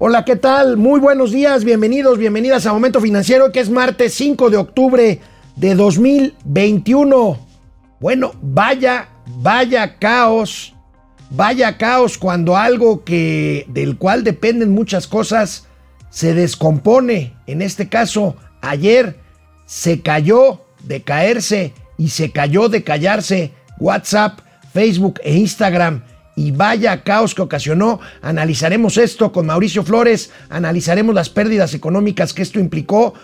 Hola, ¿qué tal? Muy buenos días, bienvenidos, bienvenidas a Momento Financiero, que es martes 5 de octubre de 2021. Bueno, vaya, vaya caos, vaya caos cuando algo que del cual dependen muchas cosas se descompone. En este caso, ayer se cayó de caerse y se cayó de callarse WhatsApp, Facebook e Instagram y vaya caos que ocasionó. Analizaremos esto con Mauricio Flores, analizaremos las pérdidas económicas que esto implicó.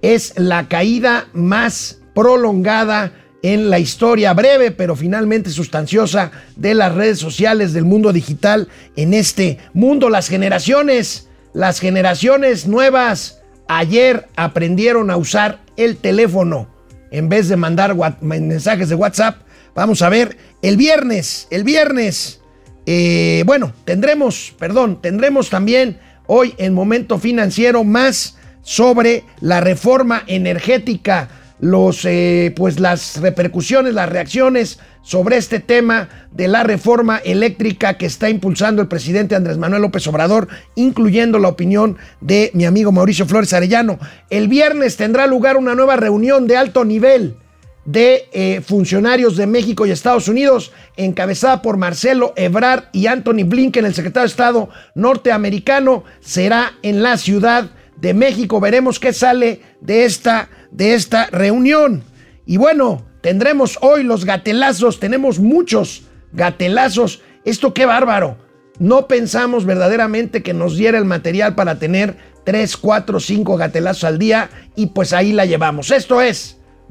Es la caída más prolongada en la historia breve, pero finalmente sustanciosa de las redes sociales, del mundo digital en este mundo. Las generaciones, las generaciones nuevas, ayer aprendieron a usar el teléfono en vez de mandar mensajes de WhatsApp. Vamos a ver, el viernes, el viernes eh, bueno, tendremos, perdón, tendremos también hoy en Momento Financiero más sobre la reforma energética, los, eh, pues las repercusiones, las reacciones sobre este tema de la reforma eléctrica que está impulsando el presidente Andrés Manuel López Obrador, incluyendo la opinión de mi amigo Mauricio Flores Arellano. El viernes tendrá lugar una nueva reunión de alto nivel de eh, funcionarios de México y Estados Unidos, encabezada por Marcelo Ebrard y Anthony Blinken, el secretario de Estado norteamericano, será en la Ciudad de México. Veremos qué sale de esta, de esta reunión. Y bueno, tendremos hoy los gatelazos, tenemos muchos gatelazos. Esto qué bárbaro. No pensamos verdaderamente que nos diera el material para tener 3, 4, 5 gatelazos al día y pues ahí la llevamos. Esto es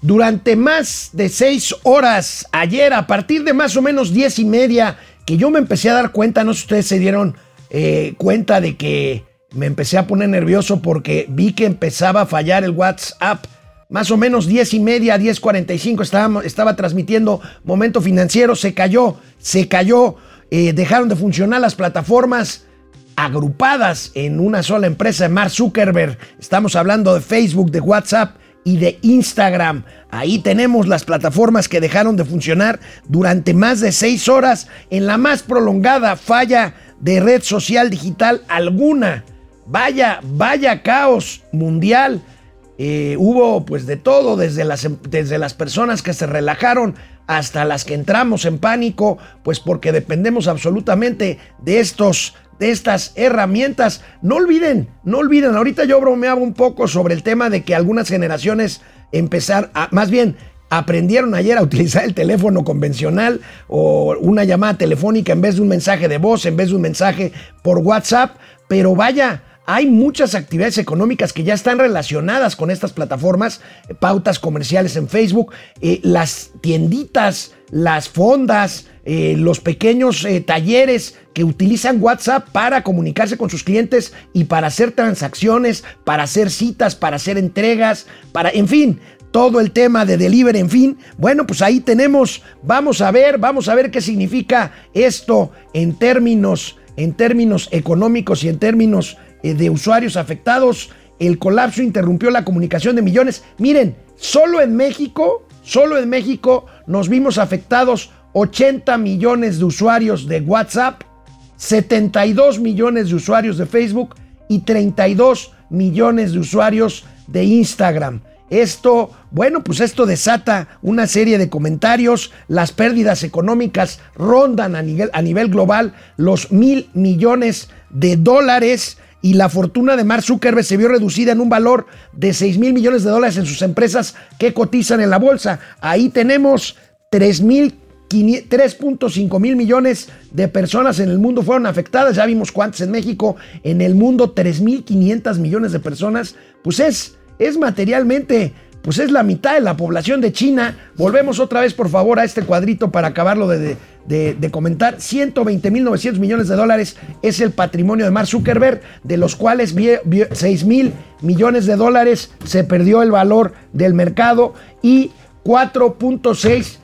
Durante más de seis horas ayer, a partir de más o menos diez y media, que yo me empecé a dar cuenta, no sé si ustedes se dieron eh, cuenta de que me empecé a poner nervioso porque vi que empezaba a fallar el WhatsApp. Más o menos diez y media, 10.45 estaba, estaba transmitiendo Momento Financiero, se cayó, se cayó, eh, dejaron de funcionar las plataformas agrupadas en una sola empresa, Mark Zuckerberg. Estamos hablando de Facebook, de WhatsApp y de Instagram. Ahí tenemos las plataformas que dejaron de funcionar durante más de seis horas en la más prolongada falla de red social digital alguna. Vaya, vaya caos mundial. Eh, hubo pues de todo, desde las, desde las personas que se relajaron hasta las que entramos en pánico, pues porque dependemos absolutamente de estos de estas herramientas. No olviden, no olviden, ahorita yo bromeaba un poco sobre el tema de que algunas generaciones empezar a, más bien, aprendieron ayer a utilizar el teléfono convencional o una llamada telefónica en vez de un mensaje de voz, en vez de un mensaje por WhatsApp, pero vaya, hay muchas actividades económicas que ya están relacionadas con estas plataformas, pautas comerciales en Facebook, eh, las tienditas, las fondas, eh, los pequeños eh, talleres que utilizan WhatsApp para comunicarse con sus clientes y para hacer transacciones, para hacer citas, para hacer entregas, para, en fin, todo el tema de delivery, en fin. Bueno, pues ahí tenemos, vamos a ver, vamos a ver qué significa esto en términos, en términos económicos y en términos eh, de usuarios afectados. El colapso interrumpió la comunicación de millones. Miren, solo en México, solo en México nos vimos afectados 80 millones de usuarios de WhatsApp, 72 millones de usuarios de Facebook y 32 millones de usuarios de Instagram. Esto, bueno, pues esto desata una serie de comentarios. Las pérdidas económicas rondan a nivel, global los mil millones de dólares y la fortuna de Mark Zuckerberg se vio reducida en un valor de 6 mil millones de dólares en sus empresas que cotizan en la bolsa. Ahí tenemos 3.5 mil millones de personas en el mundo fueron afectadas. Ya vimos cuántas en México. En el mundo 3.500 millones de personas. Pues es, es materialmente pues es la mitad de la población de China. Volvemos otra vez, por favor, a este cuadrito para acabarlo de, de- de comentar. 120.900 millones de dólares es el patrimonio de Mark Zuckerberg, de los cuales 6 mil millones de dólares se perdió el valor del mercado y 4.6%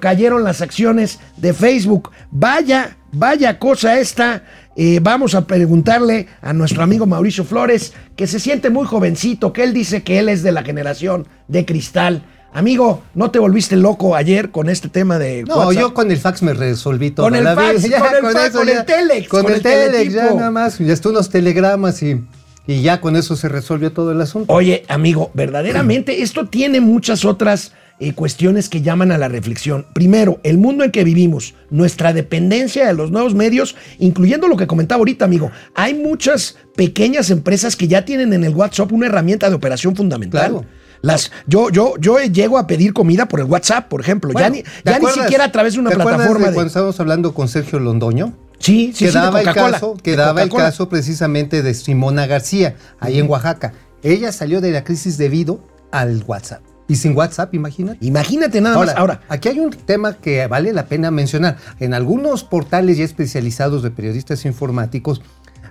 cayeron las acciones de Facebook. Vaya, vaya cosa esta. Eh, vamos a preguntarle a nuestro amigo Mauricio Flores, que se siente muy jovencito, que él dice que él es de la generación de cristal. Amigo, ¿no te volviste loco ayer con este tema de No, WhatsApp? yo con el fax me resolví todo. Con el la fax, vida. con el fax, con el telex, Con, con el, el telex, ya nada más. Ya estuvo unos telegramas y, y ya con eso se resolvió todo el asunto. Oye, amigo, verdaderamente esto tiene muchas otras eh, cuestiones que llaman a la reflexión. Primero, el mundo en que vivimos, nuestra dependencia de los nuevos medios, incluyendo lo que comentaba ahorita, amigo. Hay muchas pequeñas empresas que ya tienen en el WhatsApp una herramienta de operación fundamental. Claro. Las, yo, yo, yo llego a pedir comida por el WhatsApp, por ejemplo. ya ni, ¿te ya ni siquiera a través de una ¿te acuerdas plataforma de. cuando estábamos hablando con Sergio Londoño? Sí, sí, que sí, de daba el caso, el caso precisamente de Simona García, ahí en Oaxaca. Ella salió de la crisis debido al WhatsApp. Y sin WhatsApp, imagínate. Imagínate nada Ahora, más. Ahora, aquí hay un tema que vale la pena mencionar. En algunos portales ya especializados de periodistas informáticos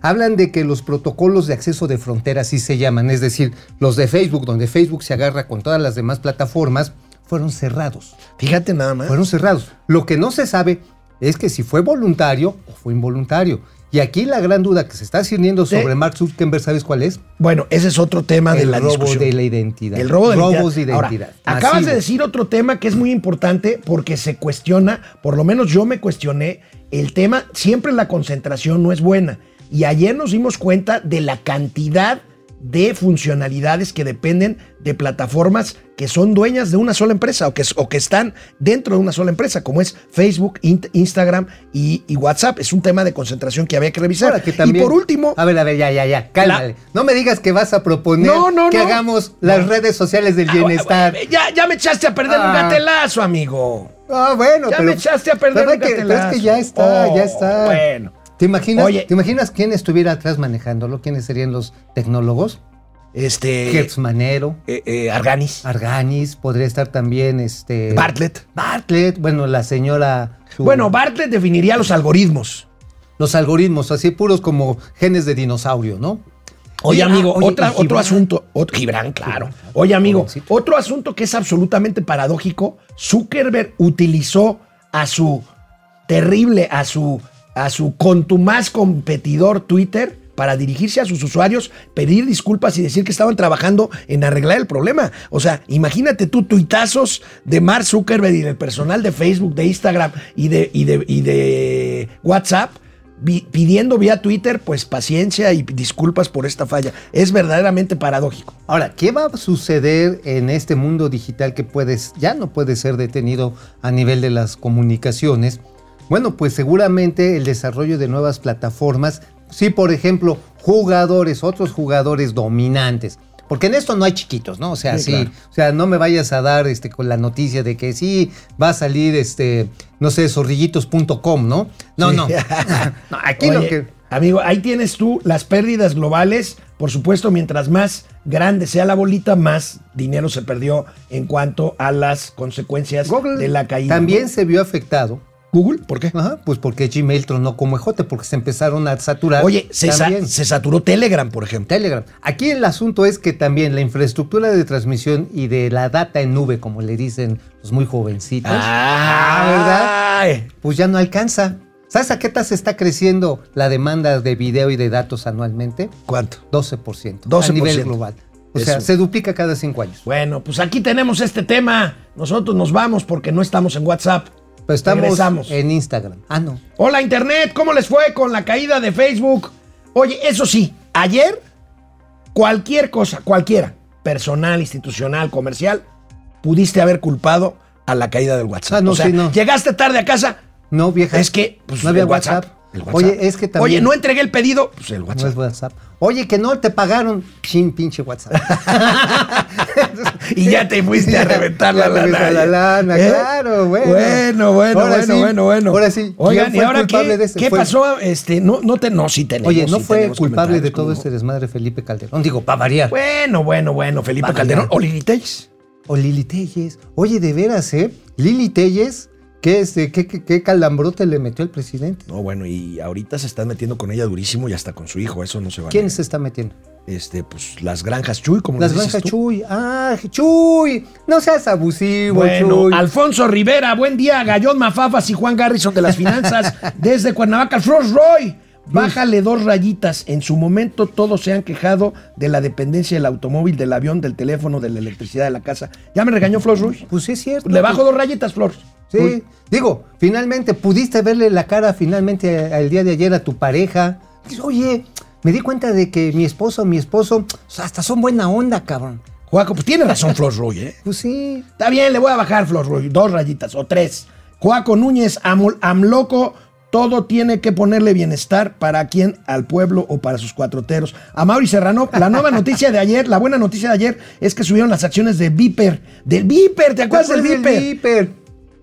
hablan de que los protocolos de acceso de frontera, así se llaman, es decir, los de Facebook, donde Facebook se agarra con todas las demás plataformas, fueron cerrados. fíjate nada más. Fueron cerrados. Lo que no se sabe es que si fue voluntario o fue involuntario. Y aquí la gran duda que se está Sí. sobre Mark Zuckerberg, ¿sabes cuál es? Bueno, ese es otro tema de el la robo discusión. de la identidad. El robo de Robos identidad. de Ahora, identidad. acabas Masivo. de decir otro tema que es muy importante porque se cuestiona, por lo menos yo me cuestioné, el tema, siempre la concentración no es buena. Y ayer nos dimos cuenta de la cantidad de funcionalidades que dependen de plataformas que son dueñas de una sola empresa o que, o que están dentro de una sola empresa, como es Facebook, Instagram y, y WhatsApp. Es un tema de concentración que había que revisar. Ahora que también- y por último, A ver, a ver, ya, ya, ya, cálmale. No me digas que vas a proponer No, no, que no. hagamos las redes sociales del Ah, bienestar. Ya, ya me echaste a perder un Ah. gatelazo, amigo. Ah, bueno, Ya pero. me echaste a perder un que, pero es gatelazo. que ya está, Oh, ya está. bueno. ¿Te imaginas, Oye. ¿Te imaginas quién estuviera atrás manejándolo? ¿Quiénes serían los tecnólogos? Este. Gertz Manero, eh, eh, Arganis. Arganis, podría estar también este. Bartlett. Bartlett, bueno, la señora. su- Bueno, Bartlett definiría los algoritmos. los algoritmos, así puros como genes de dinosaurio, ¿no? Oye, ah, amigo, oye, otra- y otro asunto. Otro, Gibran, claro. Oye, amigo, otro asunto que es absolutamente paradójico. Zuckerberg utilizó a su terrible, a su, a su contumaz competidor Twitter para dirigirse a sus usuarios, pedir disculpas y decir que estaban trabajando en arreglar el problema. O sea, imagínate tú tuitazos de Mark Zuckerberg y del personal de Facebook, de Instagram y de, y de, y de WhatsApp pidiendo vía Twitter, pues paciencia y disculpas por esta falla. Es verdaderamente paradójico. Ahora, ¿qué va a suceder en este mundo digital que puedes, ya no puede ser detenido a nivel de las comunicaciones? Bueno, pues seguramente el desarrollo de nuevas plataformas, sí, por ejemplo, jugadores, otros jugadores dominantes. Porque en esto no hay chiquitos, ¿no? O sea, Sí, sí, claro. o sea, no me vayas a dar este con la noticia de que sí va a salir este, no sé, zorrillitos.com, ¿no? No, Sí. no. No, aquí lo que Amigo, ahí tienes tú las pérdidas globales. Por supuesto, mientras más grande sea la bolita, más dinero se perdió en cuanto a las consecuencias Google de la caída. también ¿no? se vio afectado Google, ¿por qué? Ajá, pues porque Gmail tronó como ejote, porque se empezaron a saturar. Oye, se, sa- también. se saturó Telegram, por ejemplo. Telegram. Aquí el asunto es que también la infraestructura de transmisión y de la data en nube, como le dicen los muy jovencitos, Ah, ¿verdad? pues ya no alcanza. ¿Sabes a qué tasa está creciendo la demanda de video y de datos anualmente? ¿Cuánto? 12%. 12%. A nivel global. O sea, se duplica cada cinco años. Bueno, pues aquí tenemos este tema. Nosotros nos vamos porque no estamos en WhatsApp. Pero estamos Regresamos. en Instagram. Ah, no. Hola Internet, ¿cómo les fue con la caída de Facebook? Oye, eso sí, ayer cualquier cosa, cualquiera, personal, institucional, comercial, pudiste haber culpado a la caída del WhatsApp. Ah, no, o sea, sí, no. llegaste tarde a casa, No, vieja. es que pues, no había. WhatsApp. El WhatsApp. Oye, es que también. Oye, no entregué el pedido. Pues el No WhatsApp. es WhatsApp. Oye, que no te pagaron. Chin, pinche WhatsApp. y ya te fuiste a reventar la lana. a la lana, ¿Eh? claro, bueno. Bueno, bueno, Ahora bueno, sí, bueno, bueno. ahora sí, Oigan, ¿quién ¿y ahora qué, de este? qué Fue- pasó? Este, no, no te, no, sí tenemos. Oye, no sí fue culpable de todo ¿cómo este no? desmadre Felipe Calderón. Digo, para variar. Bueno, bueno, bueno, Felipe. Calderón o Lili Telles. O Lili Telles. Oye, de veras, ¿eh? Lili Telles, ¿qué, este, qué, qué, qué calambrote le metió el presidente? No, bueno, y ahorita se están metiendo con ella durísimo y hasta con su hijo, eso no se va a ¿Quién se está metiendo? Este, pues las granjas Chuy, como Las dices granjas tú. Chuy. Ah, Chuy. No seas abusivo, Bueno, Chuy. Alfonso Rivera, buen día, Gallón Mafafas y Juan Garrison de las finanzas desde Cuernavaca, Frost Roy. Bájale dos rayitas. En su momento todos se han quejado de la dependencia del automóvil, del avión, del teléfono, de la electricidad de la casa. Ya me regañó Flor Roy. Pues sí es cierto. Le bajo dos rayitas, Flor. Sí, digo, finalmente pudiste verle la cara finalmente al día de ayer a tu pareja. Dices, Oye, me di cuenta de que mi esposo, mi esposo, hasta son buena onda, cabrón. Juaco, pues tiene razón Flor Roy, ¿eh? Pues sí. Está bien, le voy a bajar, Flor Roy, dos rayitas o tres. Juaco Núñez, Amol- Amloco, todo tiene que ponerle bienestar para quién, al pueblo o para sus cuatroteros. A Mauri Serrano, la nueva noticia de ayer, la buena noticia de ayer es que subieron las acciones de Viper. Del Viper, ¿te acuerdas del Viper?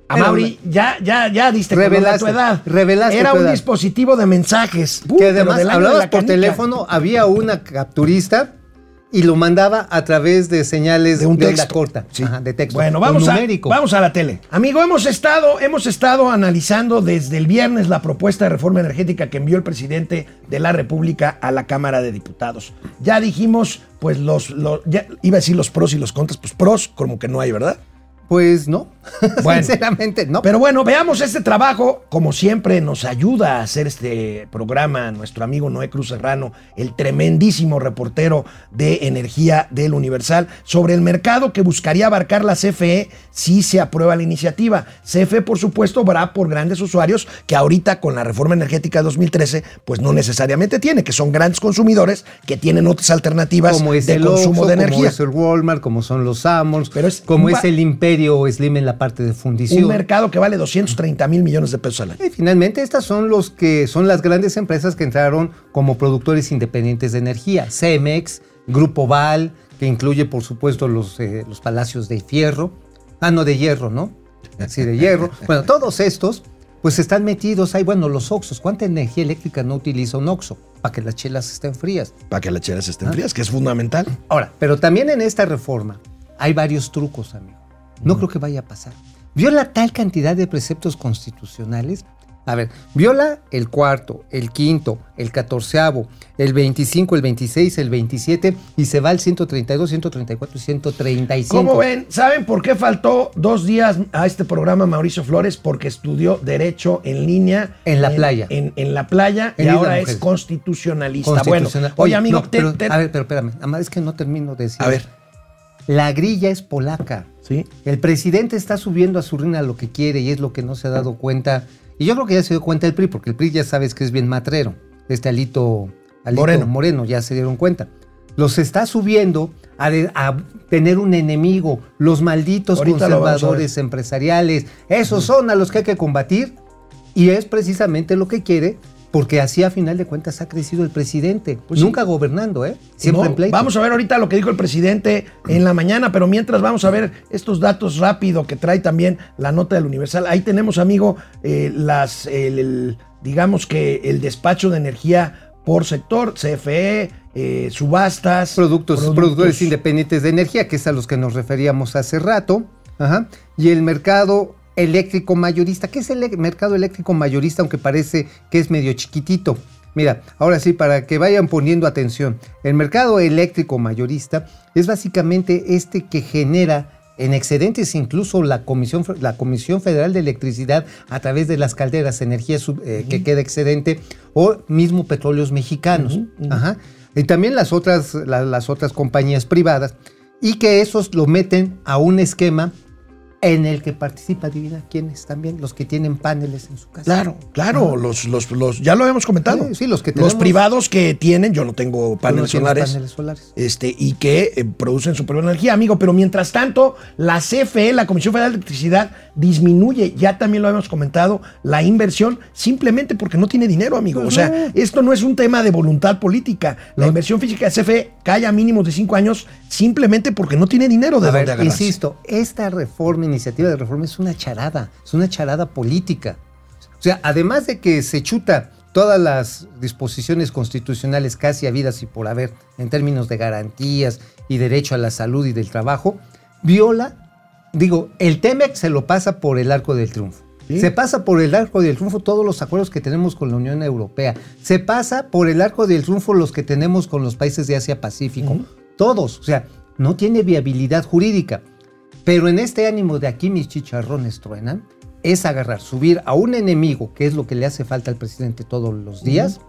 Viper? A Mauri, ya, ya, ya diste Revelaste, tu edad. revelaste Era un edad. dispositivo de mensajes. Que además hablabas la por teléfono, había una capturista y lo mandaba a través de señales de un onda texto corta, Sí. Ajá, de texto. Bueno, vamos a, vamos a la tele. Amigo, hemos estado, hemos estado analizando desde el viernes la propuesta de reforma energética que envió el presidente de la República a la Cámara de Diputados. Ya dijimos, pues los, los- ya iba a decir los pros y los contras, pues pros como que no hay, ¿verdad? Pues no, Bueno. sinceramente no. Pero bueno, veamos este trabajo. Como siempre, nos ayuda a hacer este programa nuestro amigo Noé Cruz Serrano, el tremendísimo reportero de energía del Universal, sobre el mercado que buscaría abarcar la CFE si se aprueba la iniciativa. CFE, por supuesto, va por grandes usuarios que ahorita con la reforma energética de 2013, pues no necesariamente tiene, que son grandes consumidores que tienen otras alternativas como es de el consumo de como energía. es el Walmart, como son los Samos, Pero es como es el Imperio Slim en la parte de fundición. Un mercado que vale 230 mil millones de pesos al año. Y finalmente estas son los que son las grandes empresas que entraron como productores independientes de energía. Cemex, Grupo Val, que incluye por supuesto los, eh, los palacios de fierro. Ah, no, de hierro, ¿no? Sí, de hierro. Bueno, todos estos pues están metidos ahí. Bueno, los Oxos. ¿Cuánta energía eléctrica no utiliza un Oxo? Para que las chelas estén frías. Para que las chelas estén frías, que es fundamental. Ahora, pero también en esta reforma hay varios trucos, amigo. No creo que vaya a pasar. Viola tal cantidad de preceptos constitucionales. A ver, viola el cuarto, el quinto, el catorceavo, el 25, el 26, el 27 y se va al 132, 134 y 135. ¿Cómo ven? ¿Saben por qué faltó dos días a este programa Mauricio Flores? Porque estudió Derecho en línea. En la playa. En, en la playa En y ahora es constitucionalista. Constitucional. Bueno, oye, amigo, no, te- pero, te- a ver, pero espérame. Es que no termino de decir. A ver. La grilla es polaca. ¿Sí? El presidente está subiendo a su reina lo que quiere y es lo que no se ha dado cuenta. Y yo creo que ya se dio cuenta el PRI, porque el PRI ya sabes que es bien matrero. Este Alito, Alito Moreno. Moreno. ya se dieron cuenta. Los está subiendo a, de- a tener un enemigo. Los malditos Ahorita conservadores empresariales. Esos son a los que hay que combatir. Y es precisamente lo que quiere, porque así a final de cuentas ha crecido el presidente. Pues sí. Nunca gobernando, ¿eh? Siempre No, en pleito. Vamos a ver ahorita lo que dijo el presidente en la mañana, pero mientras vamos a ver estos datos rápido que trae también la nota del Universal. Ahí tenemos, amigo, eh, las, el- el- digamos que el despacho de energía por sector, CFE, eh, subastas. productos, productores independientes de energía, que es a los que nos referíamos hace rato, Ajá. y el mercado eléctrico mayorista. ¿Qué es el mercado eléctrico mayorista, aunque parece que es medio chiquitito? Mira, ahora sí, para que vayan poniendo atención, el mercado eléctrico mayorista es básicamente este que genera en excedentes incluso la Comisión, la Comisión Federal de Electricidad a través de las calderas, energía sub- eh, que queda excedente, o mismo petróleos mexicanos. Ajá. Y también las otras, la- las otras compañías privadas, y que esos lo meten a un esquema en el que participa, adivina quiénes también, los que tienen paneles en su casa. Claro, claro, los, los, los, ya lo habíamos comentado. Sí, sí, los que Los tenemos- privados que tienen, yo no tengo paneles no solares. paneles solares. Este, y que eh, producen su propia energía, amigo. Pero mientras tanto, la CFE, la Comisión Federal de Electricidad, disminuye, ya también lo habíamos comentado, la inversión simplemente porque no tiene dinero, amigo. O sea, esto no es un tema de voluntad política. La inversión física de CFE cae a mínimos de cinco años simplemente porque no tiene dinero de A dónde ver, insisto, esta reforma, iniciativa de reforma es una charada, es una charada política. O sea, además de que se chuta todas las disposiciones constitucionales casi habidas y por haber en términos de garantías y derecho a la salud y del trabajo, viola, digo, el TEMEC se lo pasa por el arco del triunfo. Sí. Se pasa por el arco del triunfo todos los acuerdos que tenemos con la Unión Europea. Se pasa por el arco del triunfo los que tenemos con los países de Asia Pacífico. Todos. O sea, no tiene viabilidad jurídica. Pero en este ánimo de aquí mis chicharrones truenan, es agarrar, subir a un enemigo, que es lo que le hace falta al presidente todos los días,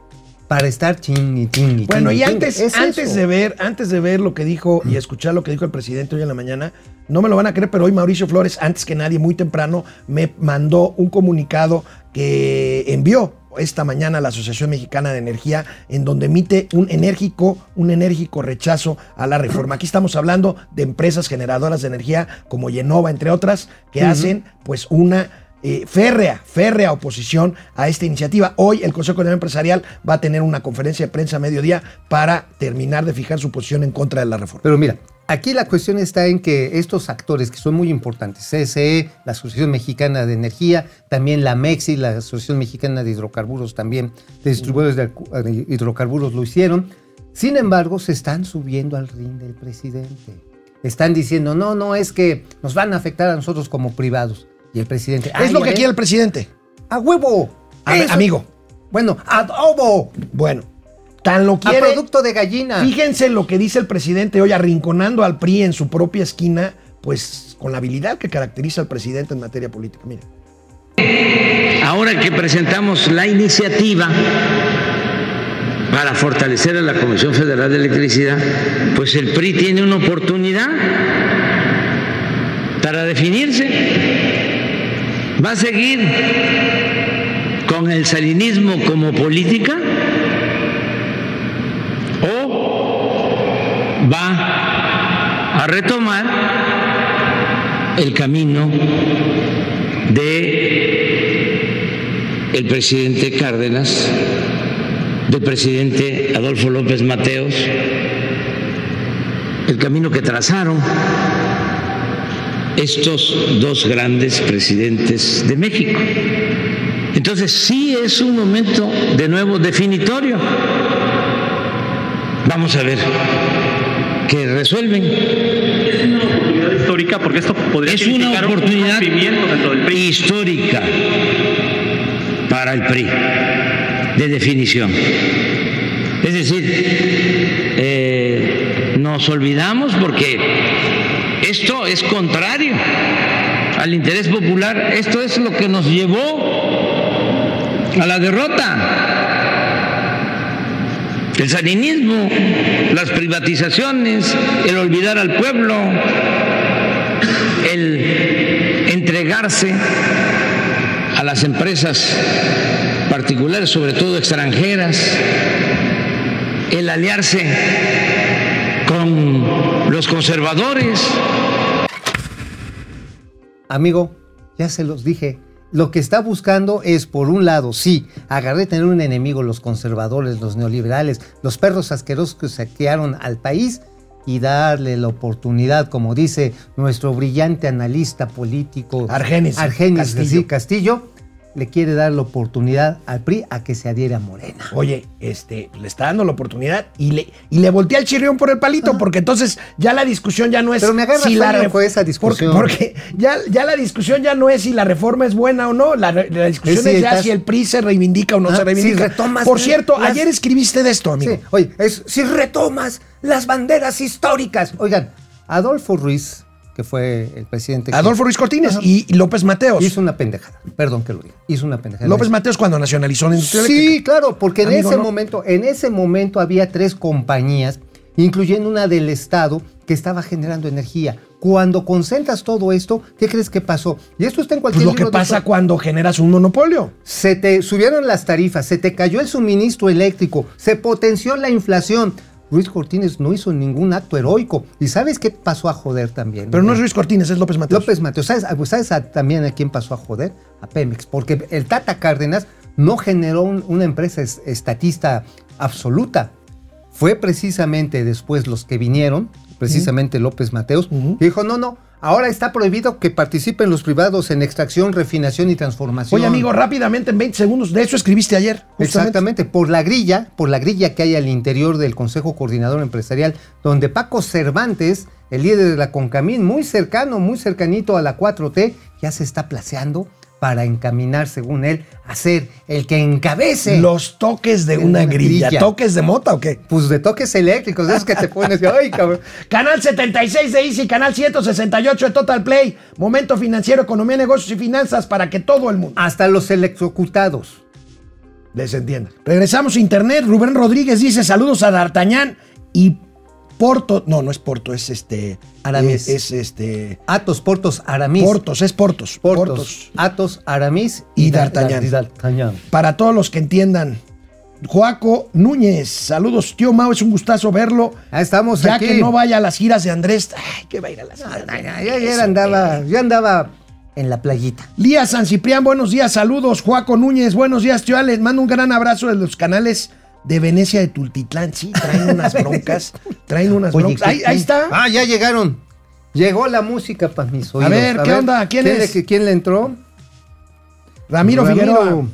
para estar ching y ching y Bueno, ching y ching. antes, Es antes de ver, antes de ver lo que dijo y escuchar lo que dijo el presidente hoy en la mañana, no me lo van a creer, pero hoy Mauricio Flores, antes que nadie, muy temprano, me mandó un comunicado que envió esta mañana a la Asociación Mexicana de Energía, en donde emite un enérgico, un enérgico rechazo a la reforma. Aquí estamos hablando de empresas generadoras de energía como Yenova, entre otras, que hacen pues una eh, férrea, férrea oposición a esta iniciativa. Hoy el Consejo Económico Empresarial va a tener una conferencia de prensa a mediodía para terminar de fijar su posición en contra de la reforma. Pero mira, aquí la cuestión está en que estos actores que son muy importantes, CSE, la Asociación Mexicana de Energía, también la MEXI, la Asociación Mexicana de Hidrocarburos también, de distribuidores de hidrocarburos lo hicieron. Sin embargo, se están subiendo al ring del presidente. Están diciendo, no, no, es que nos van a afectar a nosotros como privados. Y el presidente... es "Ay, lo a que quiere el presidente. ¡A huevo! A- amigo. Bueno, adobo. Bueno, tan lo A quiere. producto de gallina. Fíjense lo que dice el presidente hoy, arrinconando al PRI en su propia esquina, pues con la habilidad que caracteriza al presidente en materia política. Miren. Ahora que presentamos la iniciativa para fortalecer a la Comisión Federal de Electricidad, pues el PRI tiene una oportunidad para definirse. ¿Va a seguir con el salinismo como política? ¿O va a retomar el camino de el presidente Cárdenas, del presidente Adolfo López Mateos, el camino que trazaron estos dos grandes presidentes de México. Entonces sí es un momento de nuevo definitorio. Vamos a ver qué resuelven. oportunidad histórica porque esto podría Es una un oportunidad dentro del PRI. histórica para el PRI de definición. Es decir, eh, nos olvidamos porque esto es contrario al interés popular, esto es lo que nos llevó a la derrota. El salinismo, las privatizaciones, el olvidar al pueblo, el entregarse a las empresas particulares, sobre todo extranjeras, el aliarse con los conservadores. Amigo, ya se los dije. Lo que está buscando es, por un lado, sí, agarré tener un enemigo, los conservadores, los neoliberales, los perros asquerosos que saquearon al país y darle la oportunidad, como dice nuestro brillante analista político Argenis Argenis Castillo. Le quiere dar la oportunidad al PRI a que se adhiera a Morena. Oye, este, le está dando la oportunidad y le, y le voltea el chirrión por el palito, porque entonces ya la discusión ya no es Pero me agarra sueño ref- con esa discusión. Porque, porque ya, ya la discusión ya no es si la reforma es buena o no, la, la discusión Es si es ya estás- si el PRI se reivindica o no Ah, se reivindica. si retomas por cierto, las- ayer escribiste de esto, amigo. Sí, oye, es, si retomas las banderas históricas. Oigan, Adolfo Ruiz, que fue el presidente. que- Adolfo Ruiz Cortines Ajá. y, López Mateos. Hizo una pendejada. Perdón que lo diga. Hizo una pendejada. López Mateos cuando nacionalizó la industria Sí, eléctrica. claro, porque en ese no. momento, en ese momento había tres compañías incluyendo una del Estado que estaba generando energía. Cuando concentras todo esto, ¿qué crees que pasó? Y esto está en Pues cualquier lo que pasa cuando generas un monopolio. Se te subieron las tarifas, se te cayó el suministro eléctrico, se potenció la inflación. Luis Cortines no hizo ningún acto heroico. ¿Y sabes qué pasó a joder también? Pero no es Luis Cortines, es López Mateos. López Mateos. ¿Sabes, ah, pues, ¿sabes a- también a quién pasó a joder? A Pemex. Porque el Tata Cárdenas no generó un- una empresa es- estatista absoluta. Fue precisamente después los que vinieron, precisamente López Mateos, que dijo, no, no, ahora está prohibido que participen los privados en extracción, refinación y transformación. Oye, amigo, rápidamente, en 20 segundos, de eso escribiste ayer. justamente. Exactamente, por la grilla, por la grilla que hay al interior del Consejo Coordinador Empresarial, donde Paco Cervantes, el líder de la Concamín, muy cercano, muy cercanito a la 4T, ya se está placeando para encaminar, según él, a ser el que encabece Los toques de De una una grilla. grilla. ¿Toques de mota o qué? pues de toques eléctricos, esos que te pones, ay, cabrón. Canal 76 de Easy, canal 168 de Total Play. Momento financiero, economía, negocios y finanzas para que todo el mundo Hasta los electrocutados. les entienda. Regresamos a internet. Rubén Rodríguez dice saludos a D'Artagnan y Porto. No, no es Porto, es este. Aramis. eh, Es, este. Atos, Portos, Aramis. Portos, es Portos. Portos, Portos. Atos, Aramis Y Dar- D'Artagnan. Dar- D'Artagnan. Para todos los que entiendan. Joaco Núñez, saludos, tío Mau, es un gustazo verlo. Ah, estamos ya aquí. que no vaya a las giras de Andrés. Ay, que va a ir a las giras. ayer hombre. andaba, yo andaba en la playita. Lía San Ciprián, buenos días, saludos. Juaco Núñez, buenos días, tío Alex. Mando un gran abrazo de los canales de Venecia de Tultitlán. Sí, traen unas broncas. Traen unas Oye, broncas. ¿qué- Ahí, ahí está. Ah, ya llegaron. Llegó la música para mis oídos. ver, ¿qué onda? ¿Quién es? Le, ¿Quién le entró? Ramiro, Figueroa.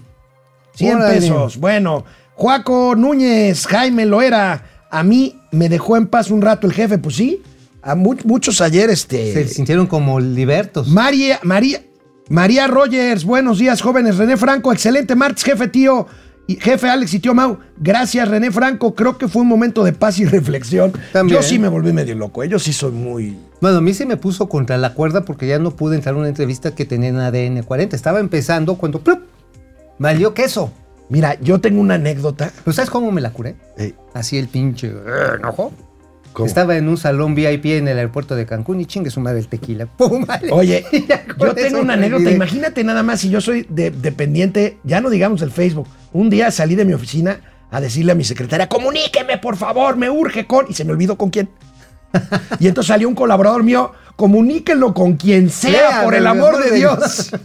100 Órale. pesos. Bueno, Juaco Núñez, Jaime Loera. A mí me dejó en paz un rato el jefe, pues sí. A mu- muchos ayer, este. Se sintieron como libertos. María, María, María Rogers, buenos días, jóvenes. René Franco, excelente martes, jefe tío. Y jefe Alex y tío Mau, gracias René Franco, creo que fue un momento de paz y reflexión. También. Yo sí me volví medio loco, ellos sí soy muy... Bueno, a mí se me puso contra la cuerda porque ya no pude entrar a una entrevista que tenía en ADN 40. Estaba empezando cuando ¡plup! valió queso. Mira, yo tengo una anécdota. ¿Pero sabes cómo me la curé? Eh, Así el pinche eh, enojo. ¿Cómo? Estaba en un salón VIP en el aeropuerto de Cancún y chingue su madre el tequila. ¡Pum! vale. Oye, yo tengo una anécdota. Imagínate nada más si yo soy de- dependiente, ya no digamos del Facebook. Un día salí de mi oficina a decirle a mi secretaria, comuníqueme por favor, me urge con... Y se me olvidó con quién. Y entonces salió un colaborador mío, comuníquenlo con quien sea, Sea, por el amor de Dios.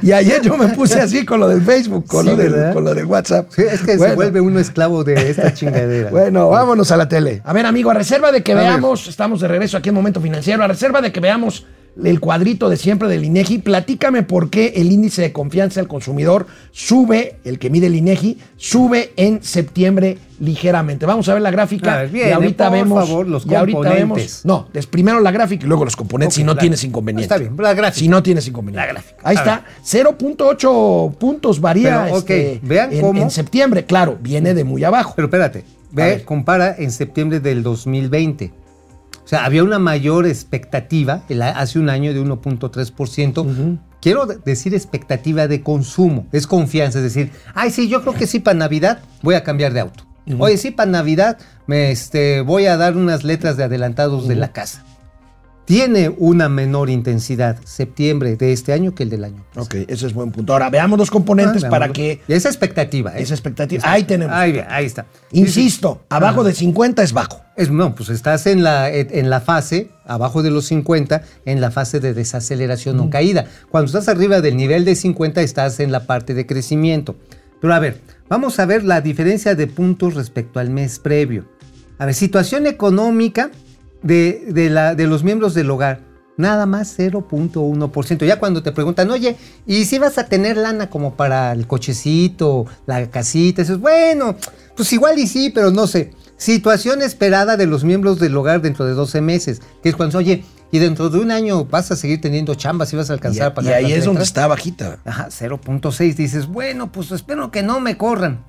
Y ayer yo me puse así con lo del Facebook, con, Sí, lo, del, ¿verdad? con lo del WhatsApp. Sí, es que se vuelve uno esclavo de esta chingadera. Bueno, vámonos a la tele. A ver, amigo, a reserva de que A ver. veamos, estamos de regreso aquí en Momento Financiero, a reserva de que veamos el cuadrito de siempre del INEGI, platícame por qué el índice de confianza del consumidor sube, el que mide el INEGI, sube en septiembre ligeramente. Vamos a ver la gráfica A ver, bien, y ahorita por vemos favor, los y ahorita vemos- no, es primero la gráfica y luego los componentes si no la- tienes inconveniente. Está bien, la gráfica. Si no tienes inconveniente. La gráfica. Ahí A está, 0.8 puntos varía Pero, ok, este, vean en, cómo- en septiembre, claro, viene de muy abajo. Pero espérate, ve, compara en septiembre del 2020. Sea, había una mayor expectativa el- hace un año de 1.3%. Quiero de- decir expectativa de consumo, es confianza, es decir, ay, sí, yo creo que sí para Navidad voy a cambiar de auto. Oye, sí, para Navidad me, este, voy a dar unas letras de adelantados de la casa. Tiene una menor intensidad septiembre de este año que el del año. Ok, ese es buen punto. Ahora veamos los componentes Ah, para que esa expectativa. ¿eh? esa expectativa. Ahí tenemos. Ahí, ahí está. Insisto, abajo Ajá. de 50 es bajo. Es, no, pues estás en la, en la fase, abajo de los 50, en la fase de desaceleración o caída. Cuando estás arriba del nivel de 50, estás en la parte de crecimiento. Pero a ver, vamos a ver la diferencia de puntos respecto al mes previo. A ver, situación económica de, de la, de los miembros del hogar. Nada más 0.1%. Ya cuando te preguntan, oye, ¿y si vas a tener lana como para el cochecito, la casita? Dices, bueno, pues igual y sí, pero no sé. Situación esperada de los miembros del hogar dentro de 12 meses. Que es cuando, oye, y dentro de un año vas a seguir teniendo chambas y vas a Y, alcanzar a y ahí las es donde está bajita. Ajá, 0.6. Dices, bueno, pues espero que no me corran.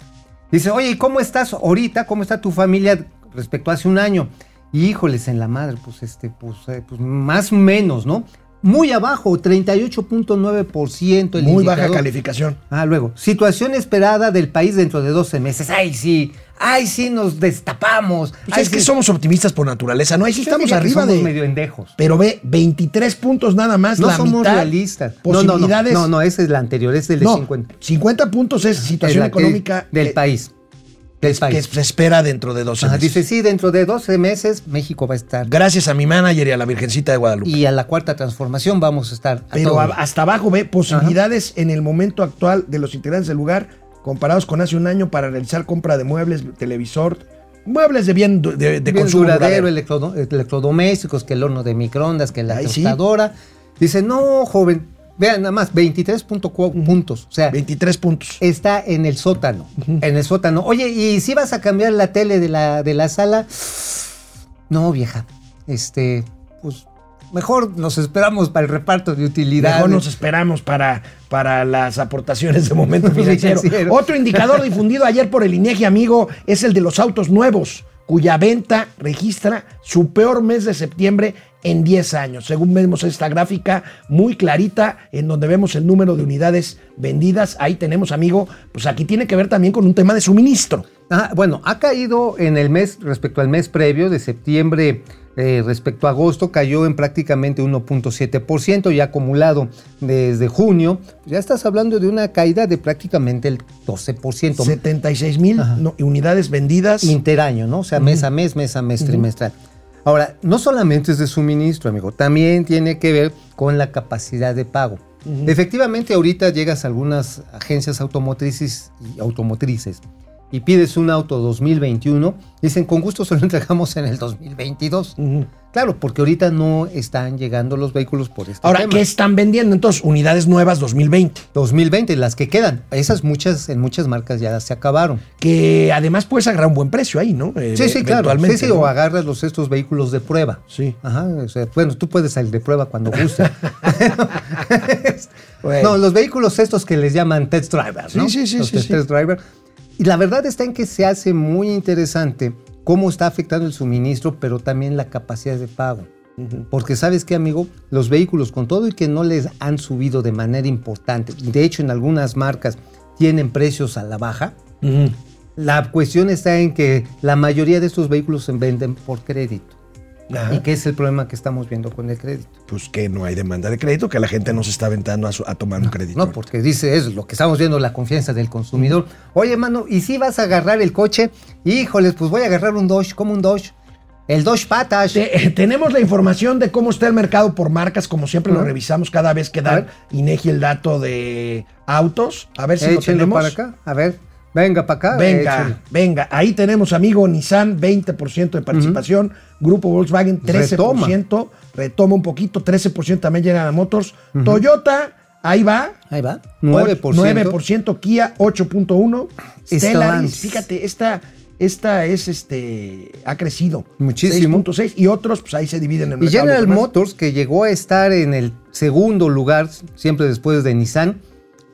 Dice, oye, ¿y cómo estás ahorita? ¿Cómo está tu familia respecto a hace un año? Híjoles, en la madre, pues este, pues, eh, pues más o menos, ¿no? Muy abajo, 38.9% el Muy baja calificación. Ah, luego, situación esperada del país dentro de 12 meses. Ay, sí, ay, sí, nos destapamos. Pues ay, es que sí". somos optimistas por naturaleza, ¿no? Ahí sí estamos arriba somos de. medio endejos. Pero ve, 23 puntos nada más. No la somos mitad. realistas. No, no, no, Posibilidades. no, no, esa es la anterior, es el de No, 50. 50 puntos es situación Es económica del eh, país. Que se espera dentro de 12 Ajá, meses. dice, sí, dentro de 12 meses México va a estar. Gracias a mi manager y a la Virgencita de Guadalupe. Y a la cuarta transformación vamos a estar. a Pero a- hasta abajo ve posibilidades en el momento actual de los integrantes del lugar comparados con hace un año para realizar compra de muebles, televisor, muebles de bien de, de Bien consumo duradero, duradero. electrodo- electrodomésticos, que el horno de microondas, que la Ay, sí. Dice, no, joven, vean nada más, 23.4 puntos. O sea, 23 puntos. está en el sótano. En el sótano. Oye, ¿y si vas a cambiar la tele de la, de la sala? No, vieja. Este, pues, mejor nos esperamos para el reparto de utilidades. Mejor nos esperamos para, para las aportaciones de momento financiero. Financiero. Otro indicador difundido ayer por el INEGI, amigo, es el de los autos nuevos, cuya venta registra su peor mes de septiembre en 10 años. Según vemos esta gráfica muy clarita, en donde vemos el número de unidades vendidas, ahí tenemos, amigo, pues aquí tiene que ver también con un tema de suministro. Ah, bueno, ha caído en el mes, respecto al mes previo, de septiembre eh, respecto a agosto, cayó en prácticamente 1.7% y acumulado desde junio, ya estás hablando de una caída de prácticamente el 12%. 76 mil no, unidades vendidas. Interaño, ¿no? O sea, mes a mes, mes a mes, trimestral. Ahora, no solamente es de suministro, amigo, también tiene que ver con la capacidad de pago. Efectivamente, ahorita llegas a algunas agencias automotrices y automotrices y pides un auto 2021, dicen con gusto se lo entregamos en el 2022. Ujú. Claro, porque ahorita no están llegando los vehículos por este Ahora, tema. ¿qué están vendiendo entonces? Unidades nuevas 2020. 2020, las que quedan, esas muchas en muchas marcas ya se acabaron. que además puedes agarrar un buen precio ahí, ¿no? Eh, Sí, sí, claro. Sí, eventualmente, sí, ¿no? o agarras los, estos vehículos de prueba. Sí. Ajá, o sea, bueno, tú puedes salir de prueba cuando gustes. Bueno. No, los vehículos estos que les llaman test drivers, ¿no? Sí, sí, sí, Los sí, test sí. driver. Y la verdad está en que se hace muy interesante cómo está afectando el suministro, pero también la capacidad de pago. Porque sabes qué, amigo, los vehículos con todo y que no les han subido de manera importante, de hecho en algunas marcas tienen precios a la baja, Ujú. la cuestión está en que la mayoría de estos vehículos se venden por crédito. Ajá. ¿Y qué es el problema que estamos viendo con el crédito? Pues que no hay demanda de crédito, que la gente no se está aventando a, su- a tomar un crédito. No, porque dice eso, lo que estamos viendo, la confianza del consumidor. Oye, mano, ¿y si vas a agarrar el coche? Híjoles, pues voy a agarrar un Dodge, como un Dodge. El Dodge Patas. Te- eh, tenemos la información de cómo está el mercado por marcas, como siempre lo revisamos cada vez que A da ver. INEGI el dato de autos. A ver si lo Échenlo tenemos. para acá. A ver, venga para acá. Venga, venga. Ahí tenemos, amigo, Nissan, 20% de participación. Grupo Volkswagen, 13%. Retoma. un poquito, 13% también General Motors. Toyota, ahí va. Ahí va. 9%. 9%, Kia 8.1, Stellantis, Stellantis. fíjate, esta, esta es este ha crecido Muchísimo. 6.6 y otros pues ahí se dividen en el Y mercado. General. Motors, que llegó a estar en el segundo lugar, siempre después de Nissan,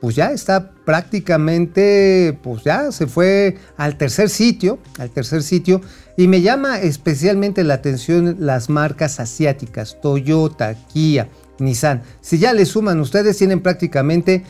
pues ya está prácticamente, pues ya se fue al tercer sitio, al tercer sitio. Y me llama especialmente la atención las marcas asiáticas, Toyota, Kia, Nissan. Si ya le suman ustedes, tienen prácticamente,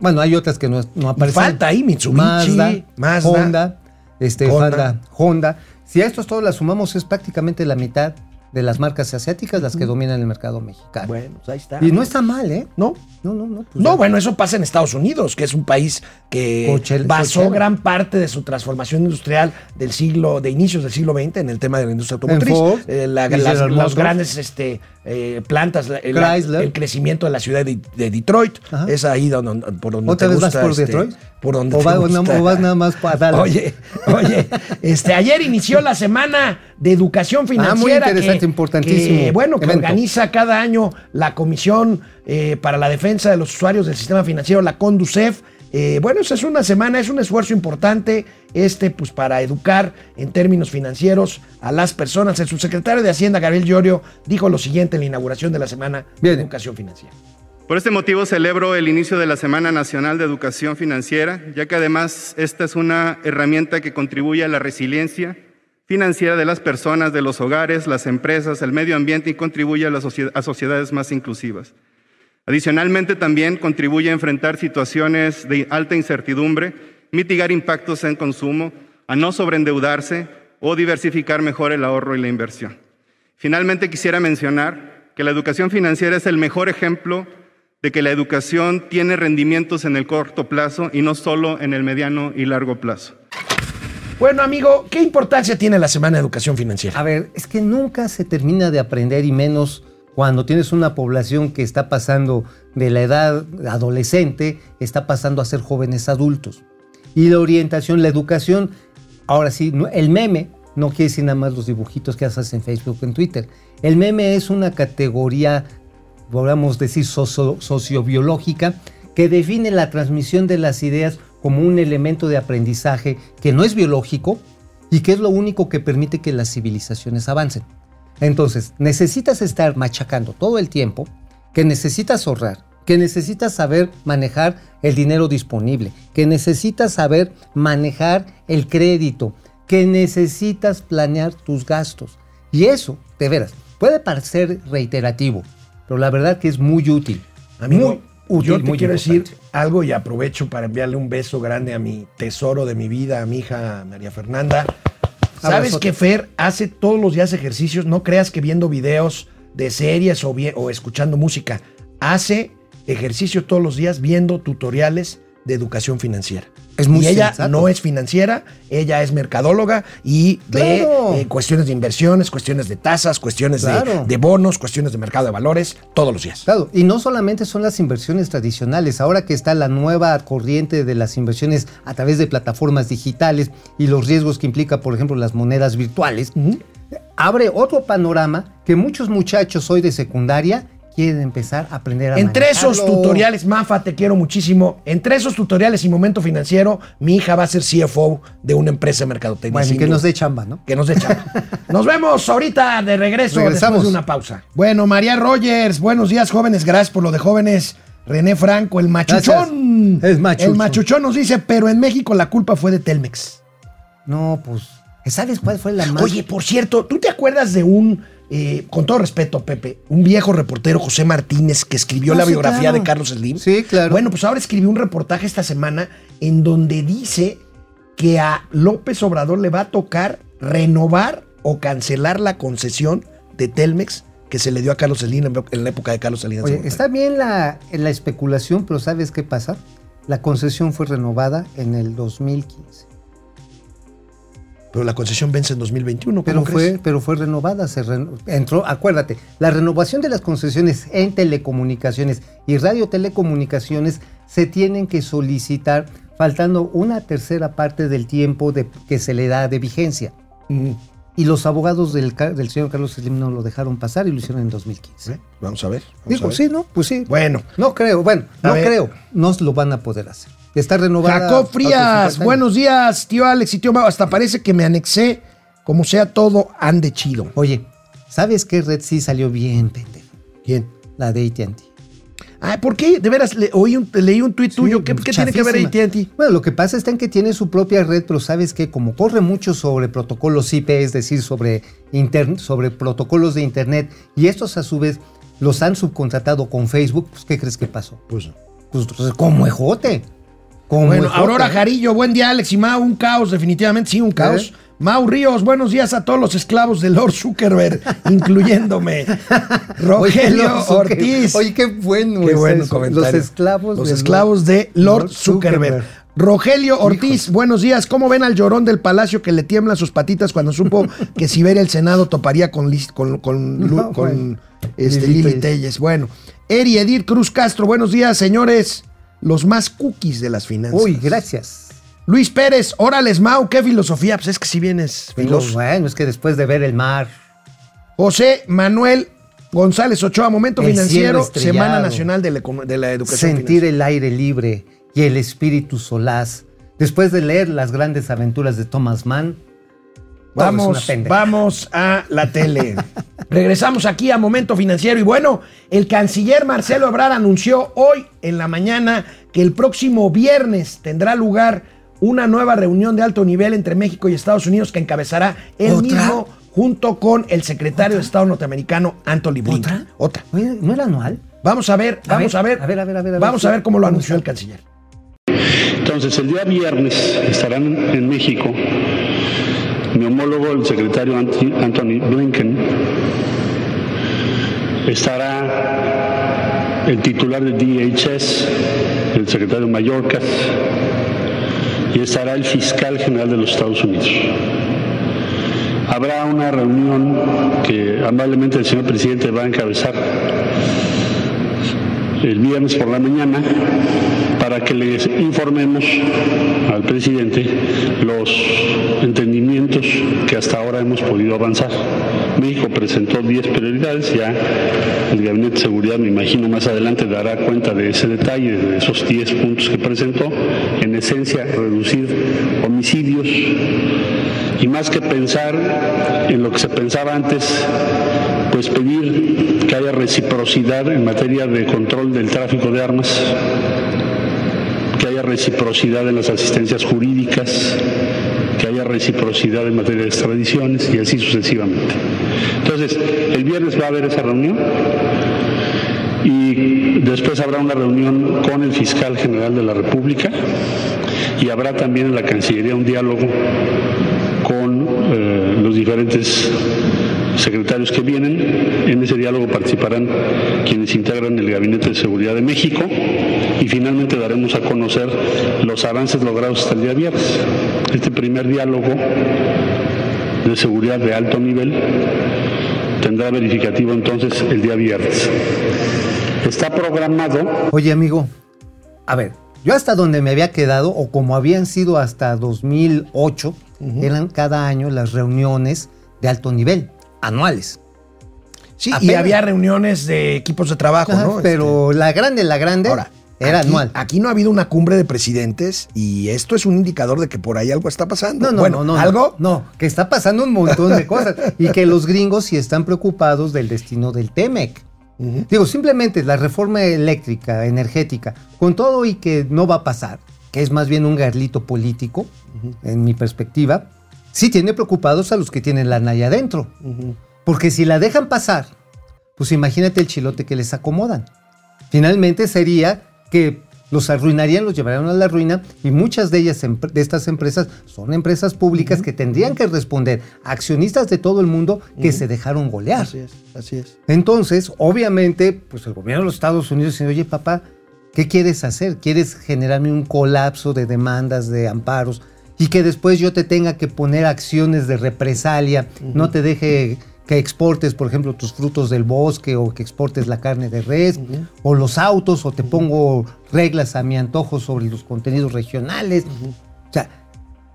bueno, hay otras que no, no aparecen. falta ahí Mitsubishi, Mazda, Mazda, Honda, este, Honda. Honda, Honda. Si a estos todos las sumamos, es prácticamente la mitad de las marcas asiáticas las que dominan el mercado mexicano. Bueno, pues ahí está. Y no está mal, ¿eh? ¿No? No, no, no. pues No, ya. bueno, eso pasa en Estados Unidos, que es un país que Cochel- basó gran parte de su transformación industrial del siglo, de inicios del siglo XX en el tema de la industria automotriz. Ford, Eh, la- las, grandes este, eh, plantas, la- el, crecimiento de la ciudad de, de Detroit, Ajá. es ahí donde, por donde ¿Otra te vez vas gusta, por este, Detroit? Por donde ¿O, vas nada más para Dallas? Oye, oye, este, ayer inició la semana de educación financiera. Ah, muy interesante, que- importantísimo que, bueno, que evento. organiza cada año la Comisión eh, para la Defensa de los Usuarios del Sistema Financiero, la CONDUCEF. Eh, bueno, esa es una semana, es un esfuerzo importante este, pues, para educar en términos financieros a las personas. El subsecretario de Hacienda, Gabriel Llorio, dijo lo siguiente en la inauguración de la Semana Bien. de Educación Financiera. Por este motivo celebro el inicio de la Semana Nacional de Educación Financiera, ya que además esta es una herramienta que contribuye a la resiliencia financiera de las personas, de los hogares, las empresas, el medio ambiente y contribuye a, las sociedades más inclusivas. Adicionalmente también contribuye a enfrentar situaciones de alta incertidumbre, mitigar impactos en consumo, a no sobreendeudarse o diversificar mejor el ahorro y la inversión. Finalmente quisiera mencionar que la educación financiera es el mejor ejemplo de que la educación tiene rendimientos en el corto plazo y no solo en el mediano y largo plazo. Bueno, amigo, ¿qué importancia tiene la Semana de Educación Financiera? A ver, es que nunca se termina de aprender y menos cuando tienes una población que está pasando de la edad adolescente, está pasando a ser jóvenes adultos. Y la orientación, la educación, ahora sí, el meme no quiere decir nada más los dibujitos que haces en Facebook en Twitter. El meme es una categoría, podríamos decir, socio- sociobiológica que define la transmisión de las ideas como un elemento de aprendizaje que no es biológico y que es lo único que permite que las civilizaciones avancen. Entonces, necesitas estar machacando todo el tiempo, que necesitas ahorrar, que necesitas saber manejar el dinero disponible, que necesitas saber manejar el crédito, que necesitas planear tus gastos. Y eso, de veras, puede parecer reiterativo, pero la verdad que es muy útil. Amigo, muy útil, yo te quiero importante. decir algo y aprovecho para enviarle un beso grande a mi tesoro de mi vida, a mi hija María Fernanda. ¿Sabes que Fer hace todos los días ejercicios? No creas que viendo videos de series o, o escuchando música. Hace ejercicio todos los días viendo tutoriales de educación financiera. Es muy y ella sensato. no es financiera, ella es mercadóloga y ve Claro. eh, cuestiones de inversiones, cuestiones de tasas, cuestiones Claro. de bonos, cuestiones de mercado de valores, todos los días. Claro, y no solamente son las inversiones tradicionales, ahora que está la nueva corriente de las inversiones a través de plataformas digitales y los riesgos que implica, por ejemplo, las monedas virtuales, abre otro panorama que muchos muchachos hoy de secundaria quieren empezar a aprender a Entre esos tutoriales, Mafa, te quiero muchísimo. Entre esos tutoriales y momento financiero, mi hija va a ser CFO de una empresa de mercadotecnia. Bueno, y que nos dé chamba, ¿no? Que nos dé chamba. Nos vemos ahorita de regreso Regresamos. después de una pausa. Bueno, María Rogers, buenos días, jóvenes. Gracias por lo de jóvenes. René Franco, el machuchón. Gracias. Es machuchón. El machuchón nos dice, pero en México la culpa fue de Telmex. No, pues, ¿sabes cuál fue la más? Oye, por cierto, ¿tú te acuerdas de un, eh, con todo respeto, Pepe, un viejo reportero, José Martínez, que escribió Ah, la sí, biografía claro. de Carlos Slim? Sí, claro. Bueno, pues ahora escribió un reportaje esta semana en donde dice que a López Obrador le va a tocar renovar o cancelar la concesión de Telmex que se le dio a Carlos Slim en la época de Carlos de Oye, está bien la, la especulación, pero ¿sabes qué pasa? La concesión fue renovada en el 2015. Pero la concesión vence en 2021. ¿cómo Pero crees? fue, pero fue renovada, se reno- entró, acuérdate, la renovación de las concesiones en telecomunicaciones y radiotelecomunicaciones se tienen que solicitar faltando una tercera parte del tiempo de, que se le da de vigencia. Mm, Y los abogados del, señor Carlos Slim no lo dejaron pasar y lo hicieron en 2015. ¿eh? Vamos a ver. vamos a Digo, ver. sí, ¿no? Pues sí. Bueno. No creo, bueno, A no ver. creo. No lo van a poder hacer. Está renovada. Jacob Frías, 50 años. buenos días, tío Alex y tío Mau. Hasta parece que me anexé. Como sea todo, ande chido. Oye, ¿sabes qué red sí salió bien, pendejo? ¿Quién? La de AT&T. Ah, ¿por qué? De veras, le- oí un- leí un tuit tuyo. ¿Qué, qué tiene que ver. AT&T? Bueno, lo que pasa en que tiene su propia red, pero sabes que como corre mucho sobre protocolos IP, es decir, sobre, inter- sobre protocolos de Internet, y estos a su vez los han subcontratado con Facebook, pues ¿qué crees que pasó? Pues, Pues como ejote. Como bueno. Aurora Jarillo, buen día, Alex y Mau. Un caos, definitivamente, sí, un caos. Mau Ríos, buenos días a todos los esclavos de Lord Zuckerberg, incluyéndome. Rogelio Oye, Ortiz. Oye, qué bueno. Qué es bueno eso. comentario. Los esclavos Los de esclavos de Lord, Zuckerberg. Rogelio Ortiz, buenos días. ¿Cómo ven al llorón del palacio que le tiemblan sus patitas cuando supo que si ver el Senado toparía con, con, con, Lu- No, con, bueno. este, Lili Telles. Bueno, Eri Edith Cruz Castro, buenos días, señores. Los más cookies de las finanzas. Uy, gracias. Luis Pérez, órales, Mau, qué filosofía. Pues es que si vienes filósofo. bueno, es que después de ver el mar. José Manuel González Ochoa, Momento El Financiero. Semana Nacional de la, Econo- de la Educación sentir Financiera. el aire libre y el espíritu solaz. Después de leer las grandes aventuras de Thomas Mann, Vamos, pendeja. vamos a la tele. Regresamos aquí a Momento Financiero y bueno, el canciller Marcelo Ebrard anunció hoy en la mañana que el próximo viernes tendrá lugar una nueva reunión de alto nivel entre México y Estados Unidos que encabezará él ¿Otra? mismo junto con el secretario de Estado norteamericano Anthony Blinken. ¿Otra? Oye, ¿No era anual? Vamos a ver, A vamos ver, a ver, a ver, a ver, a ver, a ver. vamos a ver cómo lo ¿Cómo anunció el canciller. Entonces, el día viernes estarán en México homólogo, el secretario Anthony Blinken, estará el titular de DHS, el secretario Mallorcas, y estará el fiscal general de los Estados Unidos. Habrá una reunión que amablemente el señor presidente va a encabezar el viernes por la mañana para que les informemos al presidente los entendimientos que hasta ahora hemos podido avanzar. México presentó 10 prioridades, ya el Gabinete de Seguridad, me imagino, más adelante dará cuenta de ese detalle, de esos 10 puntos que presentó. En esencia, reducir homicidios y más que pensar en lo que se pensaba antes, pues pedir que haya reciprocidad en materia de control del tráfico de armas, que haya reciprocidad en las asistencias jurídicas, reciprocidad en materia de extradiciones y así sucesivamente. Entonces, el viernes va a haber esa reunión y después habrá una reunión con el fiscal general de la República y habrá también en la Cancillería un diálogo con eh, los diferentes secretarios que vienen. En ese diálogo participarán quienes integran el Gabinete de Seguridad de México y finalmente daremos a conocer los avances logrados hasta el día viernes. Este primer diálogo de seguridad de alto nivel tendrá verificativo entonces el día viernes. Está programado Oye, amigo, a ver, yo hasta donde me había quedado, o como habían sido hasta 2008, eran cada año las reuniones de alto nivel, anuales. Sí, y había reuniones de equipos de trabajo, Ajá, ¿no? Pero la grande, la grande, Ahora, era aquí, anual. Aquí no ha habido una cumbre de presidentes y esto es un indicador de que por ahí algo está pasando. No, no, bueno, no, no. ¿algo? No, que está pasando un montón de cosas. y que los gringos sí están preocupados del destino del TEMEC. Digo, simplemente la reforma eléctrica, energética, con todo y que no va a pasar, que es más bien un garlito político, en mi perspectiva, sí tiene preocupados a los que tienen la naya adentro. Porque si la dejan pasar, pues imagínate el chilote que les acomodan. Finalmente sería que los arruinarían, los llevarían a la ruina y muchas de ellas, de estas empresas, son empresas públicas que tendrían que responder a accionistas de todo el mundo que se dejaron golear. Así es, así es. Entonces, obviamente, pues el gobierno de los Estados Unidos dice, oye papá, ¿qué quieres hacer? ¿Quieres generarme un colapso de demandas, de amparos? Y que después yo te tenga que poner acciones de represalia, no te deje que exportes, por ejemplo, tus frutos del bosque o que exportes la carne de res, o los autos, o te pongo reglas a mi antojo sobre los contenidos regionales. O sea,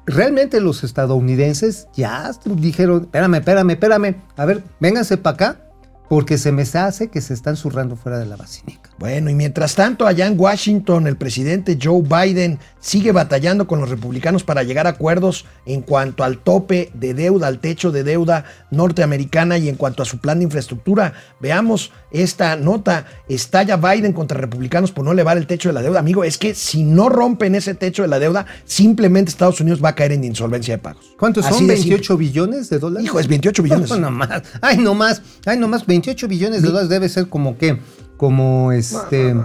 realmente los estadounidenses ya dijeron, espérame, espérame, espérame, a ver, vénganse para acá, porque se me hace que se están zurrando fuera de la basílica. Bueno, y mientras tanto, allá en Washington, el presidente Joe Biden sigue batallando con los republicanos para llegar a acuerdos en cuanto al tope de deuda, al techo de deuda norteamericana y en cuanto a su plan de infraestructura. Veamos esta nota. Estalla Biden contra republicanos por no elevar el techo de la deuda. Amigo, es que si no rompen ese techo de la deuda, simplemente Estados Unidos va a caer en insolvencia de pagos. ¿Cuántos Así son? de ¿28 simple. billones de dólares? Hijo, es 28 billones. No, no más. Ay, no más. Ay, no más. 28 billones de dólares debe ser como qué? Como este.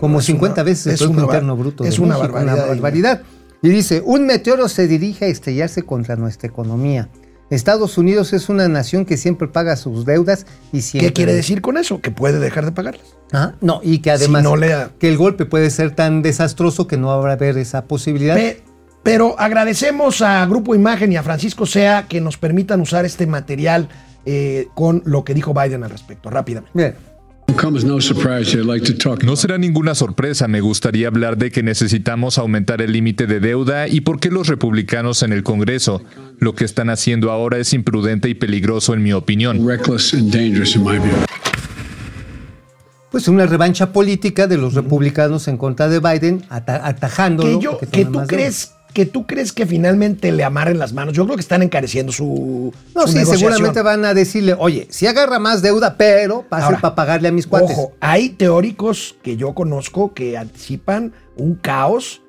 como es 50 una- veces el es Producto una Interno Bruto. es de una México, barbaridad. barbaridad. Y dice: un meteoro se dirige a estrellarse contra nuestra economía. Estados Unidos es una nación que siempre paga sus deudas y siempre. ¿Qué quiere decir con eso? Que puede dejar de pagarlas. Ah, No, y que además Si no le- que el golpe puede ser tan desastroso que no habrá haber esa posibilidad. Pe- pero agradecemos a Grupo Imagen y a Francisco Sea que nos permitan usar este material eh, con lo que dijo Biden al respecto. Rápidamente. Bien. No será ninguna sorpresa, me gustaría hablar de que necesitamos aumentar el límite de deuda y por qué los republicanos en el Congreso lo que están haciendo ahora es imprudente y peligroso en mi opinión. Pues una revancha política de los republicanos en contra de Biden, ata- atajándolo. Que, yo, que tú crees que tú crees que finalmente le amarren las manos. Yo creo que están encareciendo su. No, su sí, negociación. seguramente van a decirle, oye, si agarra más deuda, pero pase para pagarle a mis cuates. Ojo, hay teóricos que yo conozco que anticipan un caos,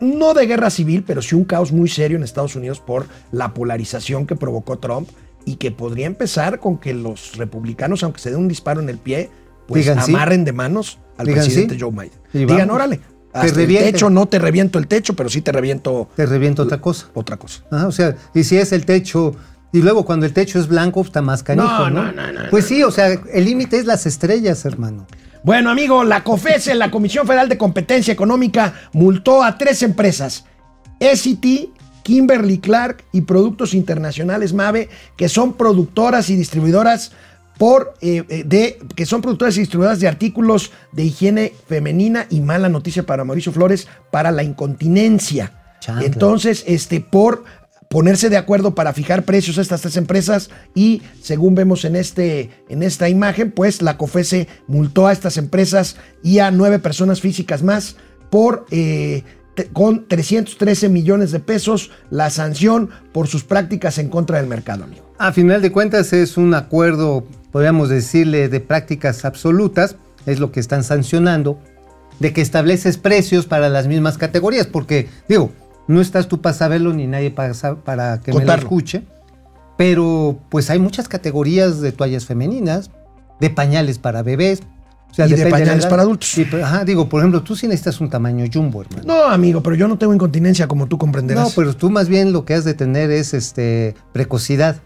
no de guerra civil, pero sí un caos muy serio en Estados Unidos por la polarización que provocó Trump y que podría empezar con que los republicanos, aunque se den un disparo en el pie, pues Digan sí. amarren de manos al Digan presidente sí. Joe Biden. Y Digan, vamos. órale, Hasta el revienten. techo, no te reviento el techo, pero sí te reviento Te revienta otra cosa. otra cosa. Ajá, o sea, y si es el techo, y luego cuando el techo es blanco, está más canijo, No, ¿no? no, no, pues sí, o sea, el límite es las estrellas, hermano. Bueno, amigo, la COFESE, la Comisión Federal de Competencia Económica, multó a tres empresas: SCT, Kimberly Clark y Productos Internacionales MAVE, que son productoras y distribuidoras por eh, eh, de que son productoras y distribuidoras de artículos de higiene femenina y mala noticia para Mauricio Flores para la incontinencia. Chancla. Entonces, este por ponerse de acuerdo para fijar precios a estas tres empresas y según vemos en, este, en esta imagen, pues la COFESE multó a estas empresas y a nueve personas físicas más por eh, con 313 millones de pesos la sanción por sus prácticas en contra del mercado, amigo. A final de cuentas es un acuerdo, podríamos decirle, de prácticas absolutas, es lo que están sancionando, de que estableces precios para las mismas categorías, porque digo, no estás tú para saberlo ni nadie para, para que me lo escuche, pero pues hay muchas categorías de toallas femeninas, de pañales para bebés. O sea, Y de pañales para adultos. Y, ajá, digo, por ejemplo, tú sí necesitas un tamaño jumbo, hermano. No, amigo, pero yo no tengo incontinencia como tú comprenderás. No, pero tú más bien lo que has de tener es este precocidad.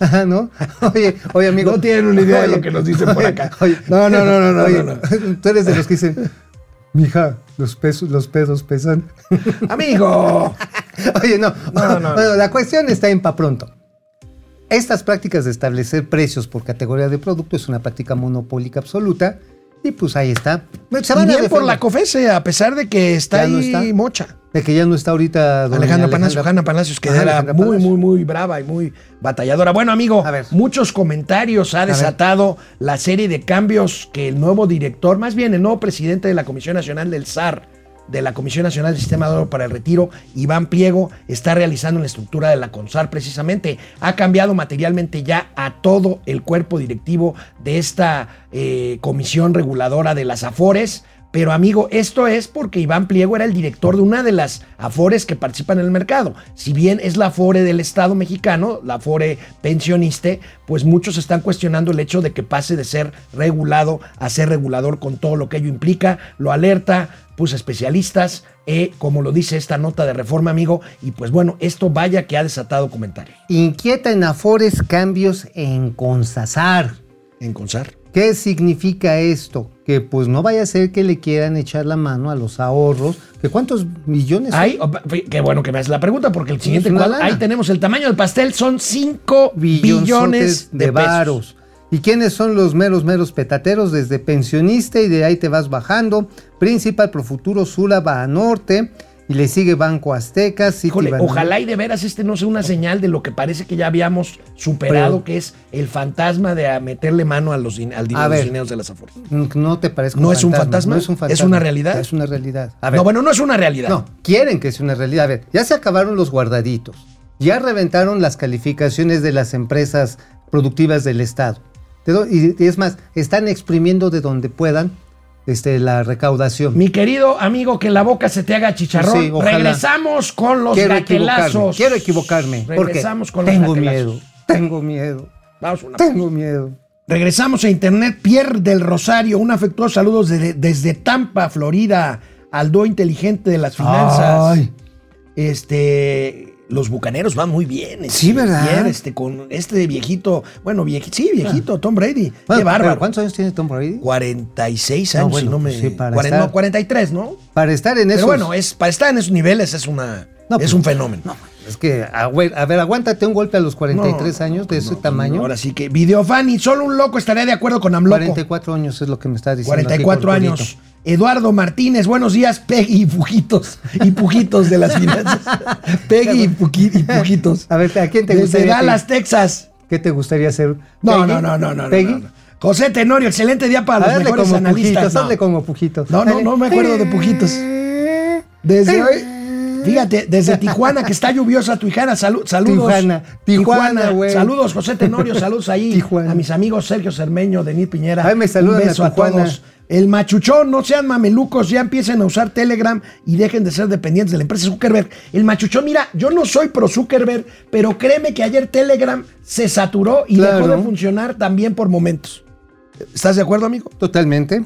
Ajá, ¿no? Oye, oye, amigo. No tienen una idea de lo que nos dicen por acá. No, no, no, no, no, oye, no, no. Tú eres de los que dicen, mija, los pesos, los pedos pesan. Amigo. Oye, no. No, no, Bueno, la cuestión está en pa' pronto. Estas prácticas de establecer precios por categoría de producto es una práctica monopólica absoluta. Y pues ahí está. Se Y van a bien por la COFESE, a pesar de que está Ya ahí no está. mocha. De que ya no está ahorita doña Alejandra Palacios, Alejandra Palacios, que Ajá, era Alejandra muy, Palacios. muy, muy brava y muy batalladora. Bueno, amigo, A ver. muchos comentarios ha desatado la serie de cambios que el nuevo director, más bien el nuevo presidente de la Comisión Nacional del SAR, de la Comisión Nacional del Sistema de Oro para el Retiro, Iván Pliego, está realizando la estructura de la CONSAR precisamente. Ha cambiado materialmente ya a todo el cuerpo directivo de esta eh, comisión reguladora de las AFORES. Pero amigo, esto es porque Iván Pliego era el director de una de las afores que participan en el mercado. Si bien es la afore del Estado mexicano, la afore pensioniste, pues muchos están cuestionando el hecho de que pase de ser regulado a ser regulador con todo lo que ello implica. Lo alerta, pues especialistas, eh, como lo dice esta nota de reforma, amigo. Y pues bueno, esto vaya que ha desatado comentarios Inquieta en Afores cambios en Consasar. en CONSAR. ¿Qué significa esto? Que pues no vaya a ser que le quieran echar la mano a los ahorros. ¿Que cuántos millones? son? Ay, oh, qué bueno que me haces la pregunta, porque el siguiente cuadro, ahí tenemos el tamaño del pastel, son 5 Billonzotes billones de, de varos. ¿Y quiénes son los meros, meros petateros? Desde pensionista y de ahí te vas bajando. Principal, Profuturo, Sula, Banorte. Y le sigue Banco Azteca. Híjole, ojalá y de veras este no sea una señal de lo que parece que ya habíamos superado, Pero- que es el fantasma de meterle mano a los, al dinero, A los dineros de las afores. No te parece ¿No es un fantasma? No es un ¿Es fantasma. una realidad? Es una realidad. A ver, No, bueno, no es una realidad. No, quieren que sea una realidad. A ver, ya se acabaron los guardaditos. Ya reventaron las calificaciones de las empresas productivas del Estado. Y es más, están exprimiendo de donde puedan este, la recaudación. Mi querido amigo, que la boca se te haga chicharrón. Sí. Regresamos con los quiero equivocarme. Quiero equivocarme. Porque Regresamos con los tengo miedo. Tengo miedo. Vamos una Tengo miedo. Regresamos a Internet. Pierre del Rosario, un afectuoso saludo desde, desde Tampa, Florida, al dúo inteligente de las finanzas. Ay. Este, los bucaneros van muy bien. este, Sí, ¿verdad? Este, con este viejito, bueno, viejito, sí, viejito, Tom Brady. Bueno, Qué bárbaro. ¿Cuántos años tiene Tom Brady? 46 No, años, bueno, si no me. pues sí, para cuaren- estar- no, 43, ¿no? Para estar en eso. Pero bueno, es, para estar en esos niveles es una. No, es pues, un fenómeno. Es que, a ver, a ver, aguántate un golpe a los 43 No, años de ese tamaño. Ahora sí que Videofani, solo un loco estaría de acuerdo con AMLOco. 44 años es lo que me está diciendo. aquí 44 Cortudito. años. Eduardo Martínez, buenos días, Peggy y Pujitos. Y Pujitos de las finanzas. Peggy y, Puji- y Pujitos. A ver, ¿a quién te Desde gustaría? Dallas, Texas. ¿Qué te gustaría hacer? No, no, no, no, no, ¿Peggy? no, no. José Tenorio, excelente día para los mejores como analistas. pujitos, No. hazle como pujitos. No, no, no me acuerdo de Pujitos. Desde hoy, fíjate, desde Tijuana, que está lluviosa Tijuana, salu- saludos. Tijuana, Tijuana, güey. Saludos, José Tenorio, saludos ahí Tijuana. a mis amigos Sergio Cermeño, Denis Piñera. Ay, me saludan Un beso a todos. El machuchón, no sean mamelucos, ya empiecen a usar Telegram y dejen de ser dependientes de la empresa Zuckerberg. El machuchón, mira, yo no soy pro Zuckerberg, pero créeme que ayer Telegram se saturó y Claro. dejó de funcionar también por momentos. ¿Estás de acuerdo, amigo? Totalmente.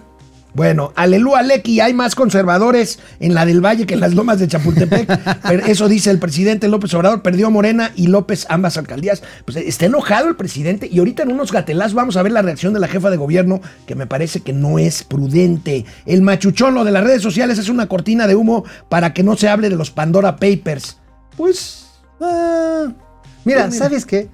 Bueno, aleluya, Lequi, hay más conservadores en la del Valle que en las lomas de Chapultepec. Pero eso dice el presidente López Obrador, perdió Morena y López ambas alcaldías. Pues está enojado el presidente y ahorita en unos gatelazos vamos a ver la reacción de la jefa de gobierno, que me parece que no es prudente. El machuchón, lo de las redes sociales, es una cortina de humo para que no se hable de los Pandora Papers. Pues... Ah, mira, ¿sabes qué?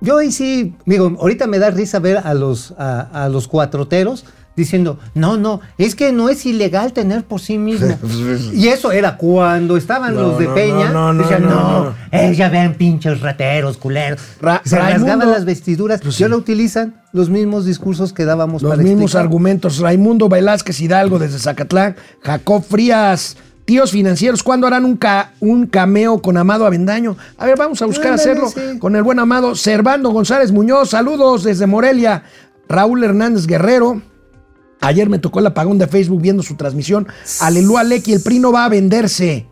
Yo ahí sí, digo, ahorita me da risa ver a los, a, a los cuatroteros diciendo, no, no, es que no es ilegal tener por sí mismo. y eso era cuando estaban No, los de no, Peña, no, no, decían, no, eh, ya ven pinches rateros, culeros. Ra- Se Raimundo- rasgaban las vestiduras, Pues sí. utilizan los mismos discursos que dábamos Los para mismos explicar. argumentos. Raimundo Velázquez Hidalgo desde Zacatlán. Jacob Frías. Tíos financieros, ¿cuándo harán un, ca- un cameo con Amado Avendaño? A ver, vamos a buscar hacerlo sí. con el buen Amado. Servando González Muñoz, saludos desde Morelia. Raúl Hernández Guerrero. Ayer me tocó el apagón de Facebook viendo su transmisión. Aleluya, Lequi, el PRI no va a venderse.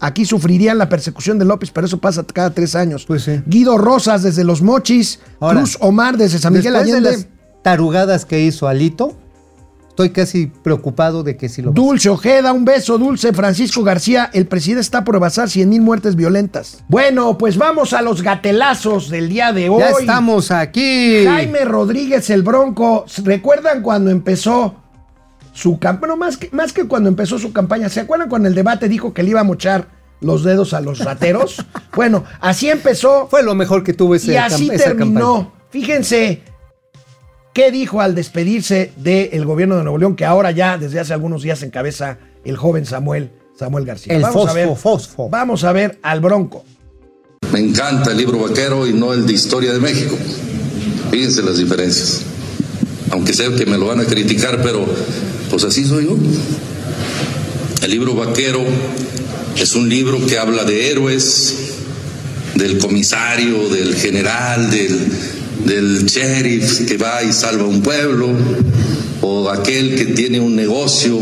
Aquí sufrirían la persecución de López, pero eso pasa cada tres años. Pues sí. Guido Rosas desde Los Mochis. Ahora, Cruz Omar desde San Miguel Después de Allende. las tarugadas que hizo Alito, estoy casi preocupado de que si lo Dulce Ojeda, un beso, Dulce. Francisco García, el presidente está por basar 100 mil muertes violentas. Bueno, pues vamos a los gatelazos del día de hoy. Ya estamos aquí. Jaime Rodríguez, el Bronco. ¿Recuerdan cuando empezó su campaña? Bueno, más que, más que cuando empezó su campaña. ¿Se acuerdan cuando el debate dijo que le iba a mochar los dedos a los rateros? bueno, así empezó. Fue lo mejor que tuvo ese y así esa terminó. campaña. Fíjense qué dijo al despedirse del gobierno de Nuevo León, que ahora ya desde hace algunos días encabeza el joven Samuel, Samuel García. El vamos a ver, fosfo. Vamos a ver al Bronco. Me encanta el libro vaquero y no el de historia de México. Fíjense las diferencias. Aunque sé que me lo van a criticar, pero pues así soy yo. El libro vaquero es un libro que habla de héroes, del comisario, del general, del, del sheriff que va y salva un pueblo, o aquel que tiene un negocio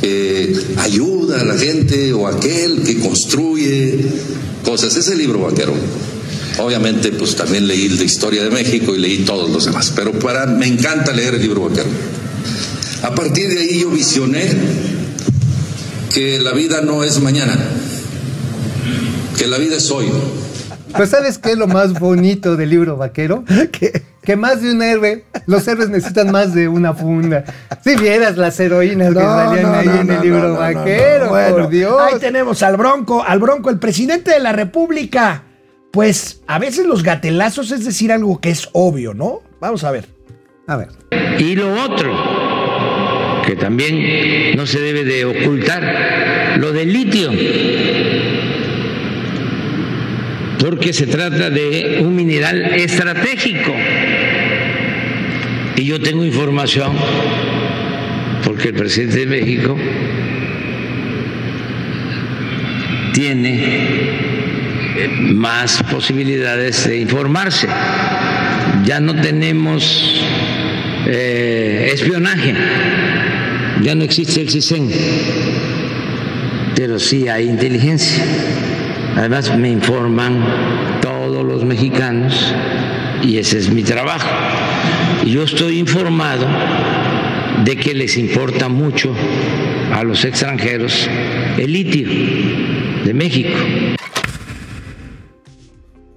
que ayuda a la gente, o aquel que construye cosas. Es el libro vaquero. Obviamente, pues también leí el de Historia de México y leí todos los demás, pero para, me encanta leer el libro vaquero. A partir de ahí yo visioné que la vida no es mañana, que la vida es hoy. Pero ¿sabes qué es lo más bonito del libro vaquero? Que más de un héroe, los héroes necesitan más de una funda. Si vieras las heroínas que salían ahí en el libro no, no, no, vaquero, no. Bueno, por Dios. Ahí tenemos al Bronco, al Bronco, el presidente de la República. Pues a veces los gatelazos es decir algo que es obvio, ¿no? Vamos a ver. A ver. Y lo otro, que también no se debe de ocultar, lo del litio, porque se trata de un mineral estratégico. Y yo tengo información, porque el presidente de México tiene más posibilidades de informarse. Ya no tenemos eh, espionaje, ya no existe el CISEN, pero sí hay inteligencia. Además me informan todos los mexicanos y ese es mi trabajo. Y yo estoy informado de que les importa mucho a los extranjeros el litio de México.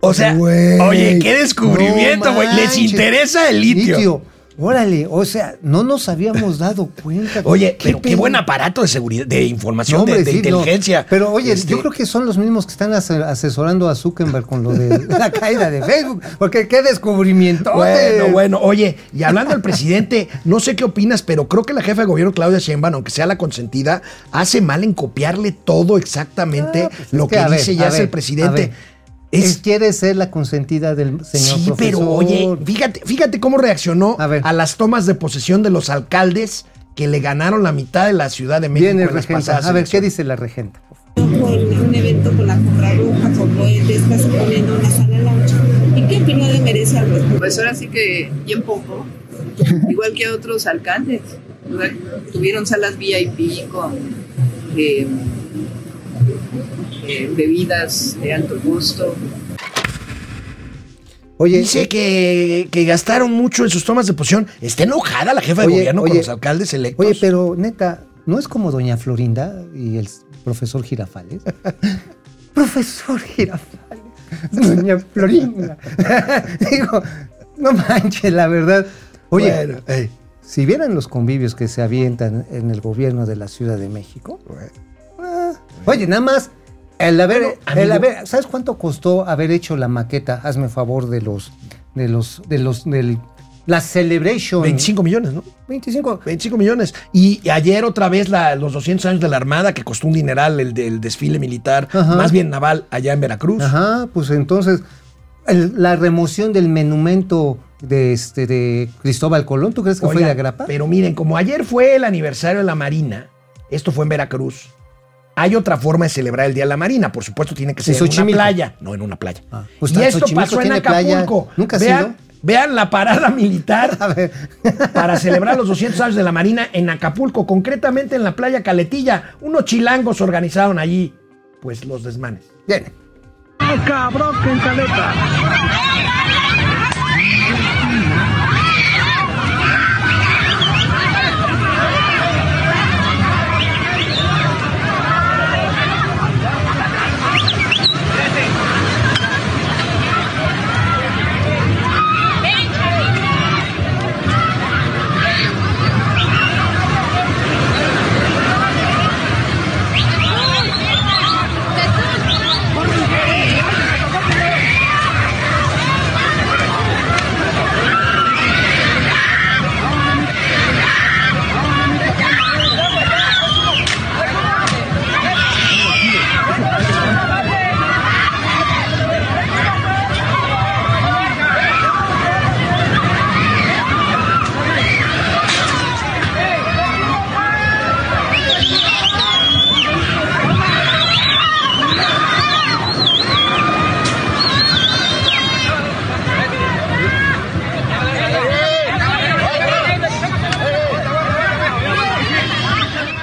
O sea, oye, qué descubrimiento, no güey. Les interesa el litio. Órale, o sea, no nos habíamos dado cuenta. Oye, pero qué buen aparato de seguridad, de información, No, hombre, de, de sí, no. inteligencia. Pero oye, Este, yo creo que son los mismos que están ase- asesorando a Zuckerberg con lo de la caída de Facebook. Porque qué descubrimiento. Bueno, bueno, oye, y hablando del presidente, no sé qué opinas, pero creo que la jefa de gobierno, Claudia Sheinbaum, aunque sea la consentida, hace mal en copiarle todo exactamente Ah, pues es lo que, ver, dice y a hace ver, el presidente. A. Es- quiere ser la consentida del señor sí, profesor. pero oye, fíjate, fíjate cómo reaccionó A ver. a, las tomas de posesión de los alcaldes que le ganaron la mitad de la Ciudad de México. Viene en las regenta. A ver, ¿qué dice la regenta? por un evento con la compra roja, como él está suponiendo una sala lounge. ¿Y qué opinión le merece al respecto? Pues ahora sí que bien poco, igual que otros alcaldes. Tuvieron salas VIP con eh, eh, bebidas de alto costo. Oye, Dice eh, que, que gastaron mucho en sus tomas de posición. Está enojada la jefa de Oye, gobierno con los alcaldes electos. Oye, pero neta, ¿no es como doña Florinda y el profesor Girafales? profesor Girafales, doña Florinda. Digo, no manches, la verdad. Oye, Bueno, si vieran los convivios que se avientan en el gobierno de la Ciudad de México. Oye, nada más. El haber, Bueno, el haber- ¿sabes cuánto costó haber hecho la maqueta? Hazme favor de los, de los, de los, del, la celebration. 25 millones, ¿no? 25. 25 millones. Y ayer otra vez la- los 200 años de la Armada, que costó un dineral el del desfile militar, Ajá. más bien naval, allá en Veracruz. Ajá, pues entonces el- la remoción del monumento de este de Cristóbal Colón, ¿tú crees que fue de agrapa? Pero miren, como ayer fue el aniversario de la Marina, esto fue en Veracruz, hay otra forma de celebrar el Día de la Marina. Por supuesto, tiene que En ser en una Xochimilco. playa. No, en una playa. Ah, y esto Xochimilco pasó en playa. Acapulco. ¿Nunca has vean, vean la parada militar A ver, para celebrar los 200 años de la Marina en Acapulco, concretamente en la playa Caletilla. Unos chilangos organizaron allí, pues, los desmanes. bien.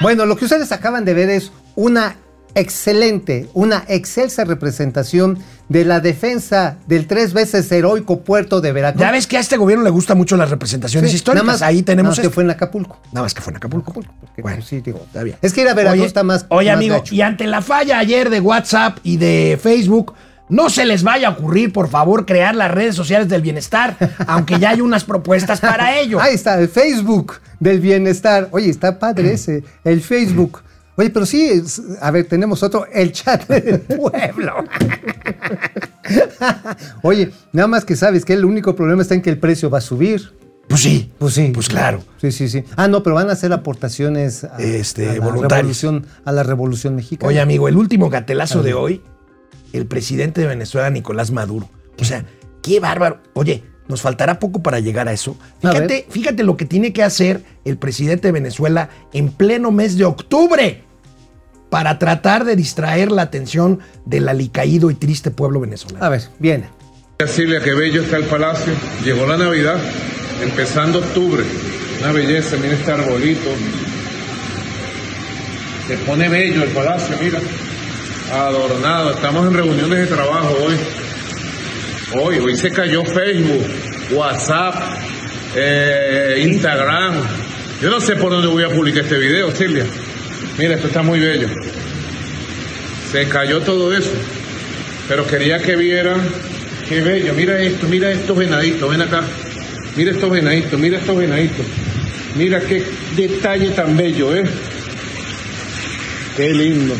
Bueno, lo que ustedes acaban de ver es una excelente, una excelsa representación de la defensa del tres veces heroico puerto de Veracruz. Ya ves que a este gobierno le gustan mucho las representaciones Sí, históricas. nada más- Ahí tenemos nada más que esto. fue en Acapulco. Nada más que fue en Acapulco. Bueno, pues, sí, digo, está bien. Es que ir a Veracruz Oye, está más. Oye, más amigo, gacho. y ante la falla ayer de WhatsApp y de Facebook, no se les vaya a ocurrir, por favor, crear las redes sociales del bienestar, aunque ya hay unas propuestas para ello. Ahí está, el Facebook del bienestar. Oye, está padre ese, el Facebook. Oye, pero sí, a ver, tenemos otro, el chat del pueblo. Oye, nada más que sabes que el único problema está en que el precio va a subir. Pues sí, Pues sí. pues claro. Sí, sí, sí. Ah, no, pero van a hacer aportaciones a, Este, a la, revolución, a la revolución mexicana. Oye, amigo, el último gatelazo de hoy, el presidente de Venezuela, Nicolás Maduro. O sea, qué bárbaro. Oye, nos faltará poco para llegar a eso. A Fíjate, fíjate lo que tiene que hacer el presidente de Venezuela en pleno mes de octubre para tratar de distraer la atención del alicaído y triste pueblo venezolano. A ver, viene. Silvia, qué bello está el palacio. Llegó la Navidad, empezando octubre. Una belleza, mira este arbolito. Se pone bello el palacio, mira. Adornado. Estamos en reuniones de trabajo hoy. Hoy, hoy se cayó Facebook, WhatsApp, eh, Instagram. Yo no sé por dónde voy a publicar este video, Silvia. Mira, esto está muy bello. Se cayó todo eso. Pero quería que vieran qué bello. Mira esto, mira estos venaditos, ven acá. Mira estos venaditos, mira estos venaditos. Mira qué detalle tan bello, ¿eh? Qué lindo.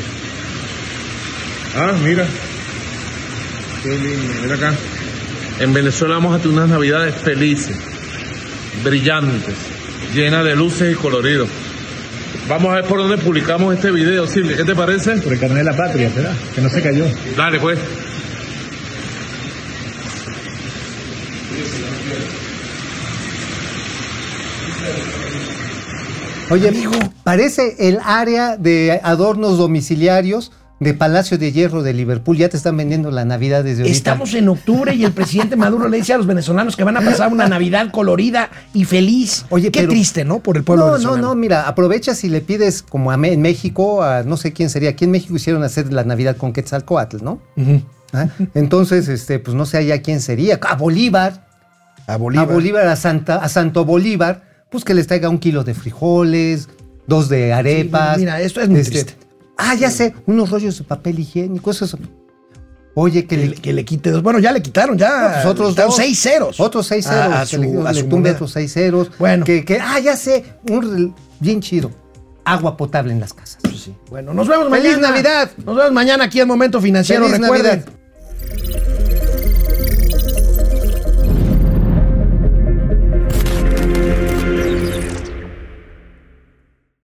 Ah, mira. Qué lindo, mira acá. En Venezuela vamos a tener unas navidades felices, brillantes, llenas de luces y coloridos. Vamos a ver por dónde publicamos este video, Silvia. ¿Qué te parece? Por el carnet de la patria, ¿verdad? Que no se cayó. Dale, pues. Oye, amigo, parece el área de adornos domiciliarios de Palacio de Hierro de Liverpool. Ya te están vendiendo la Navidad desde ahorita. Estamos en octubre y el presidente Maduro le dice a los venezolanos que van a pasar una Navidad colorida y feliz. Oye, qué pero- triste, ¿no? Por el pueblo No, no, venezolano. no, mira, aprovechas y le pides, como a en México, a no sé quién sería, aquí en México hicieron hacer la Navidad con Quetzalcoatl, ¿no? Ujú. ¿Ah? Entonces, este, pues no sé allá quién sería. A Bolívar. A Bolívar. A Bolívar, a, Santa, a Santo Bolívar, pues que les traiga un kilo de frijoles, dos de arepas. mira, esto es muy este, triste. Ah, ya sé, unos rollos de papel higiénico, eso es- Oye, que Que, le, le- que le quite dos. Bueno, ya le quitaron, ya. pues otros seis ceros. Otros seis ceros. A, su, le- a le su moneda. otros seis ceros. Bueno. Que, que, ah, ya sé, un bien chido. Agua potable en las casas. Bueno, nos vemos ¡Feliz mañana. Navidad! Nos vemos mañana aquí en Momento Financiero. ¡Feliz Recuerden, Navidad!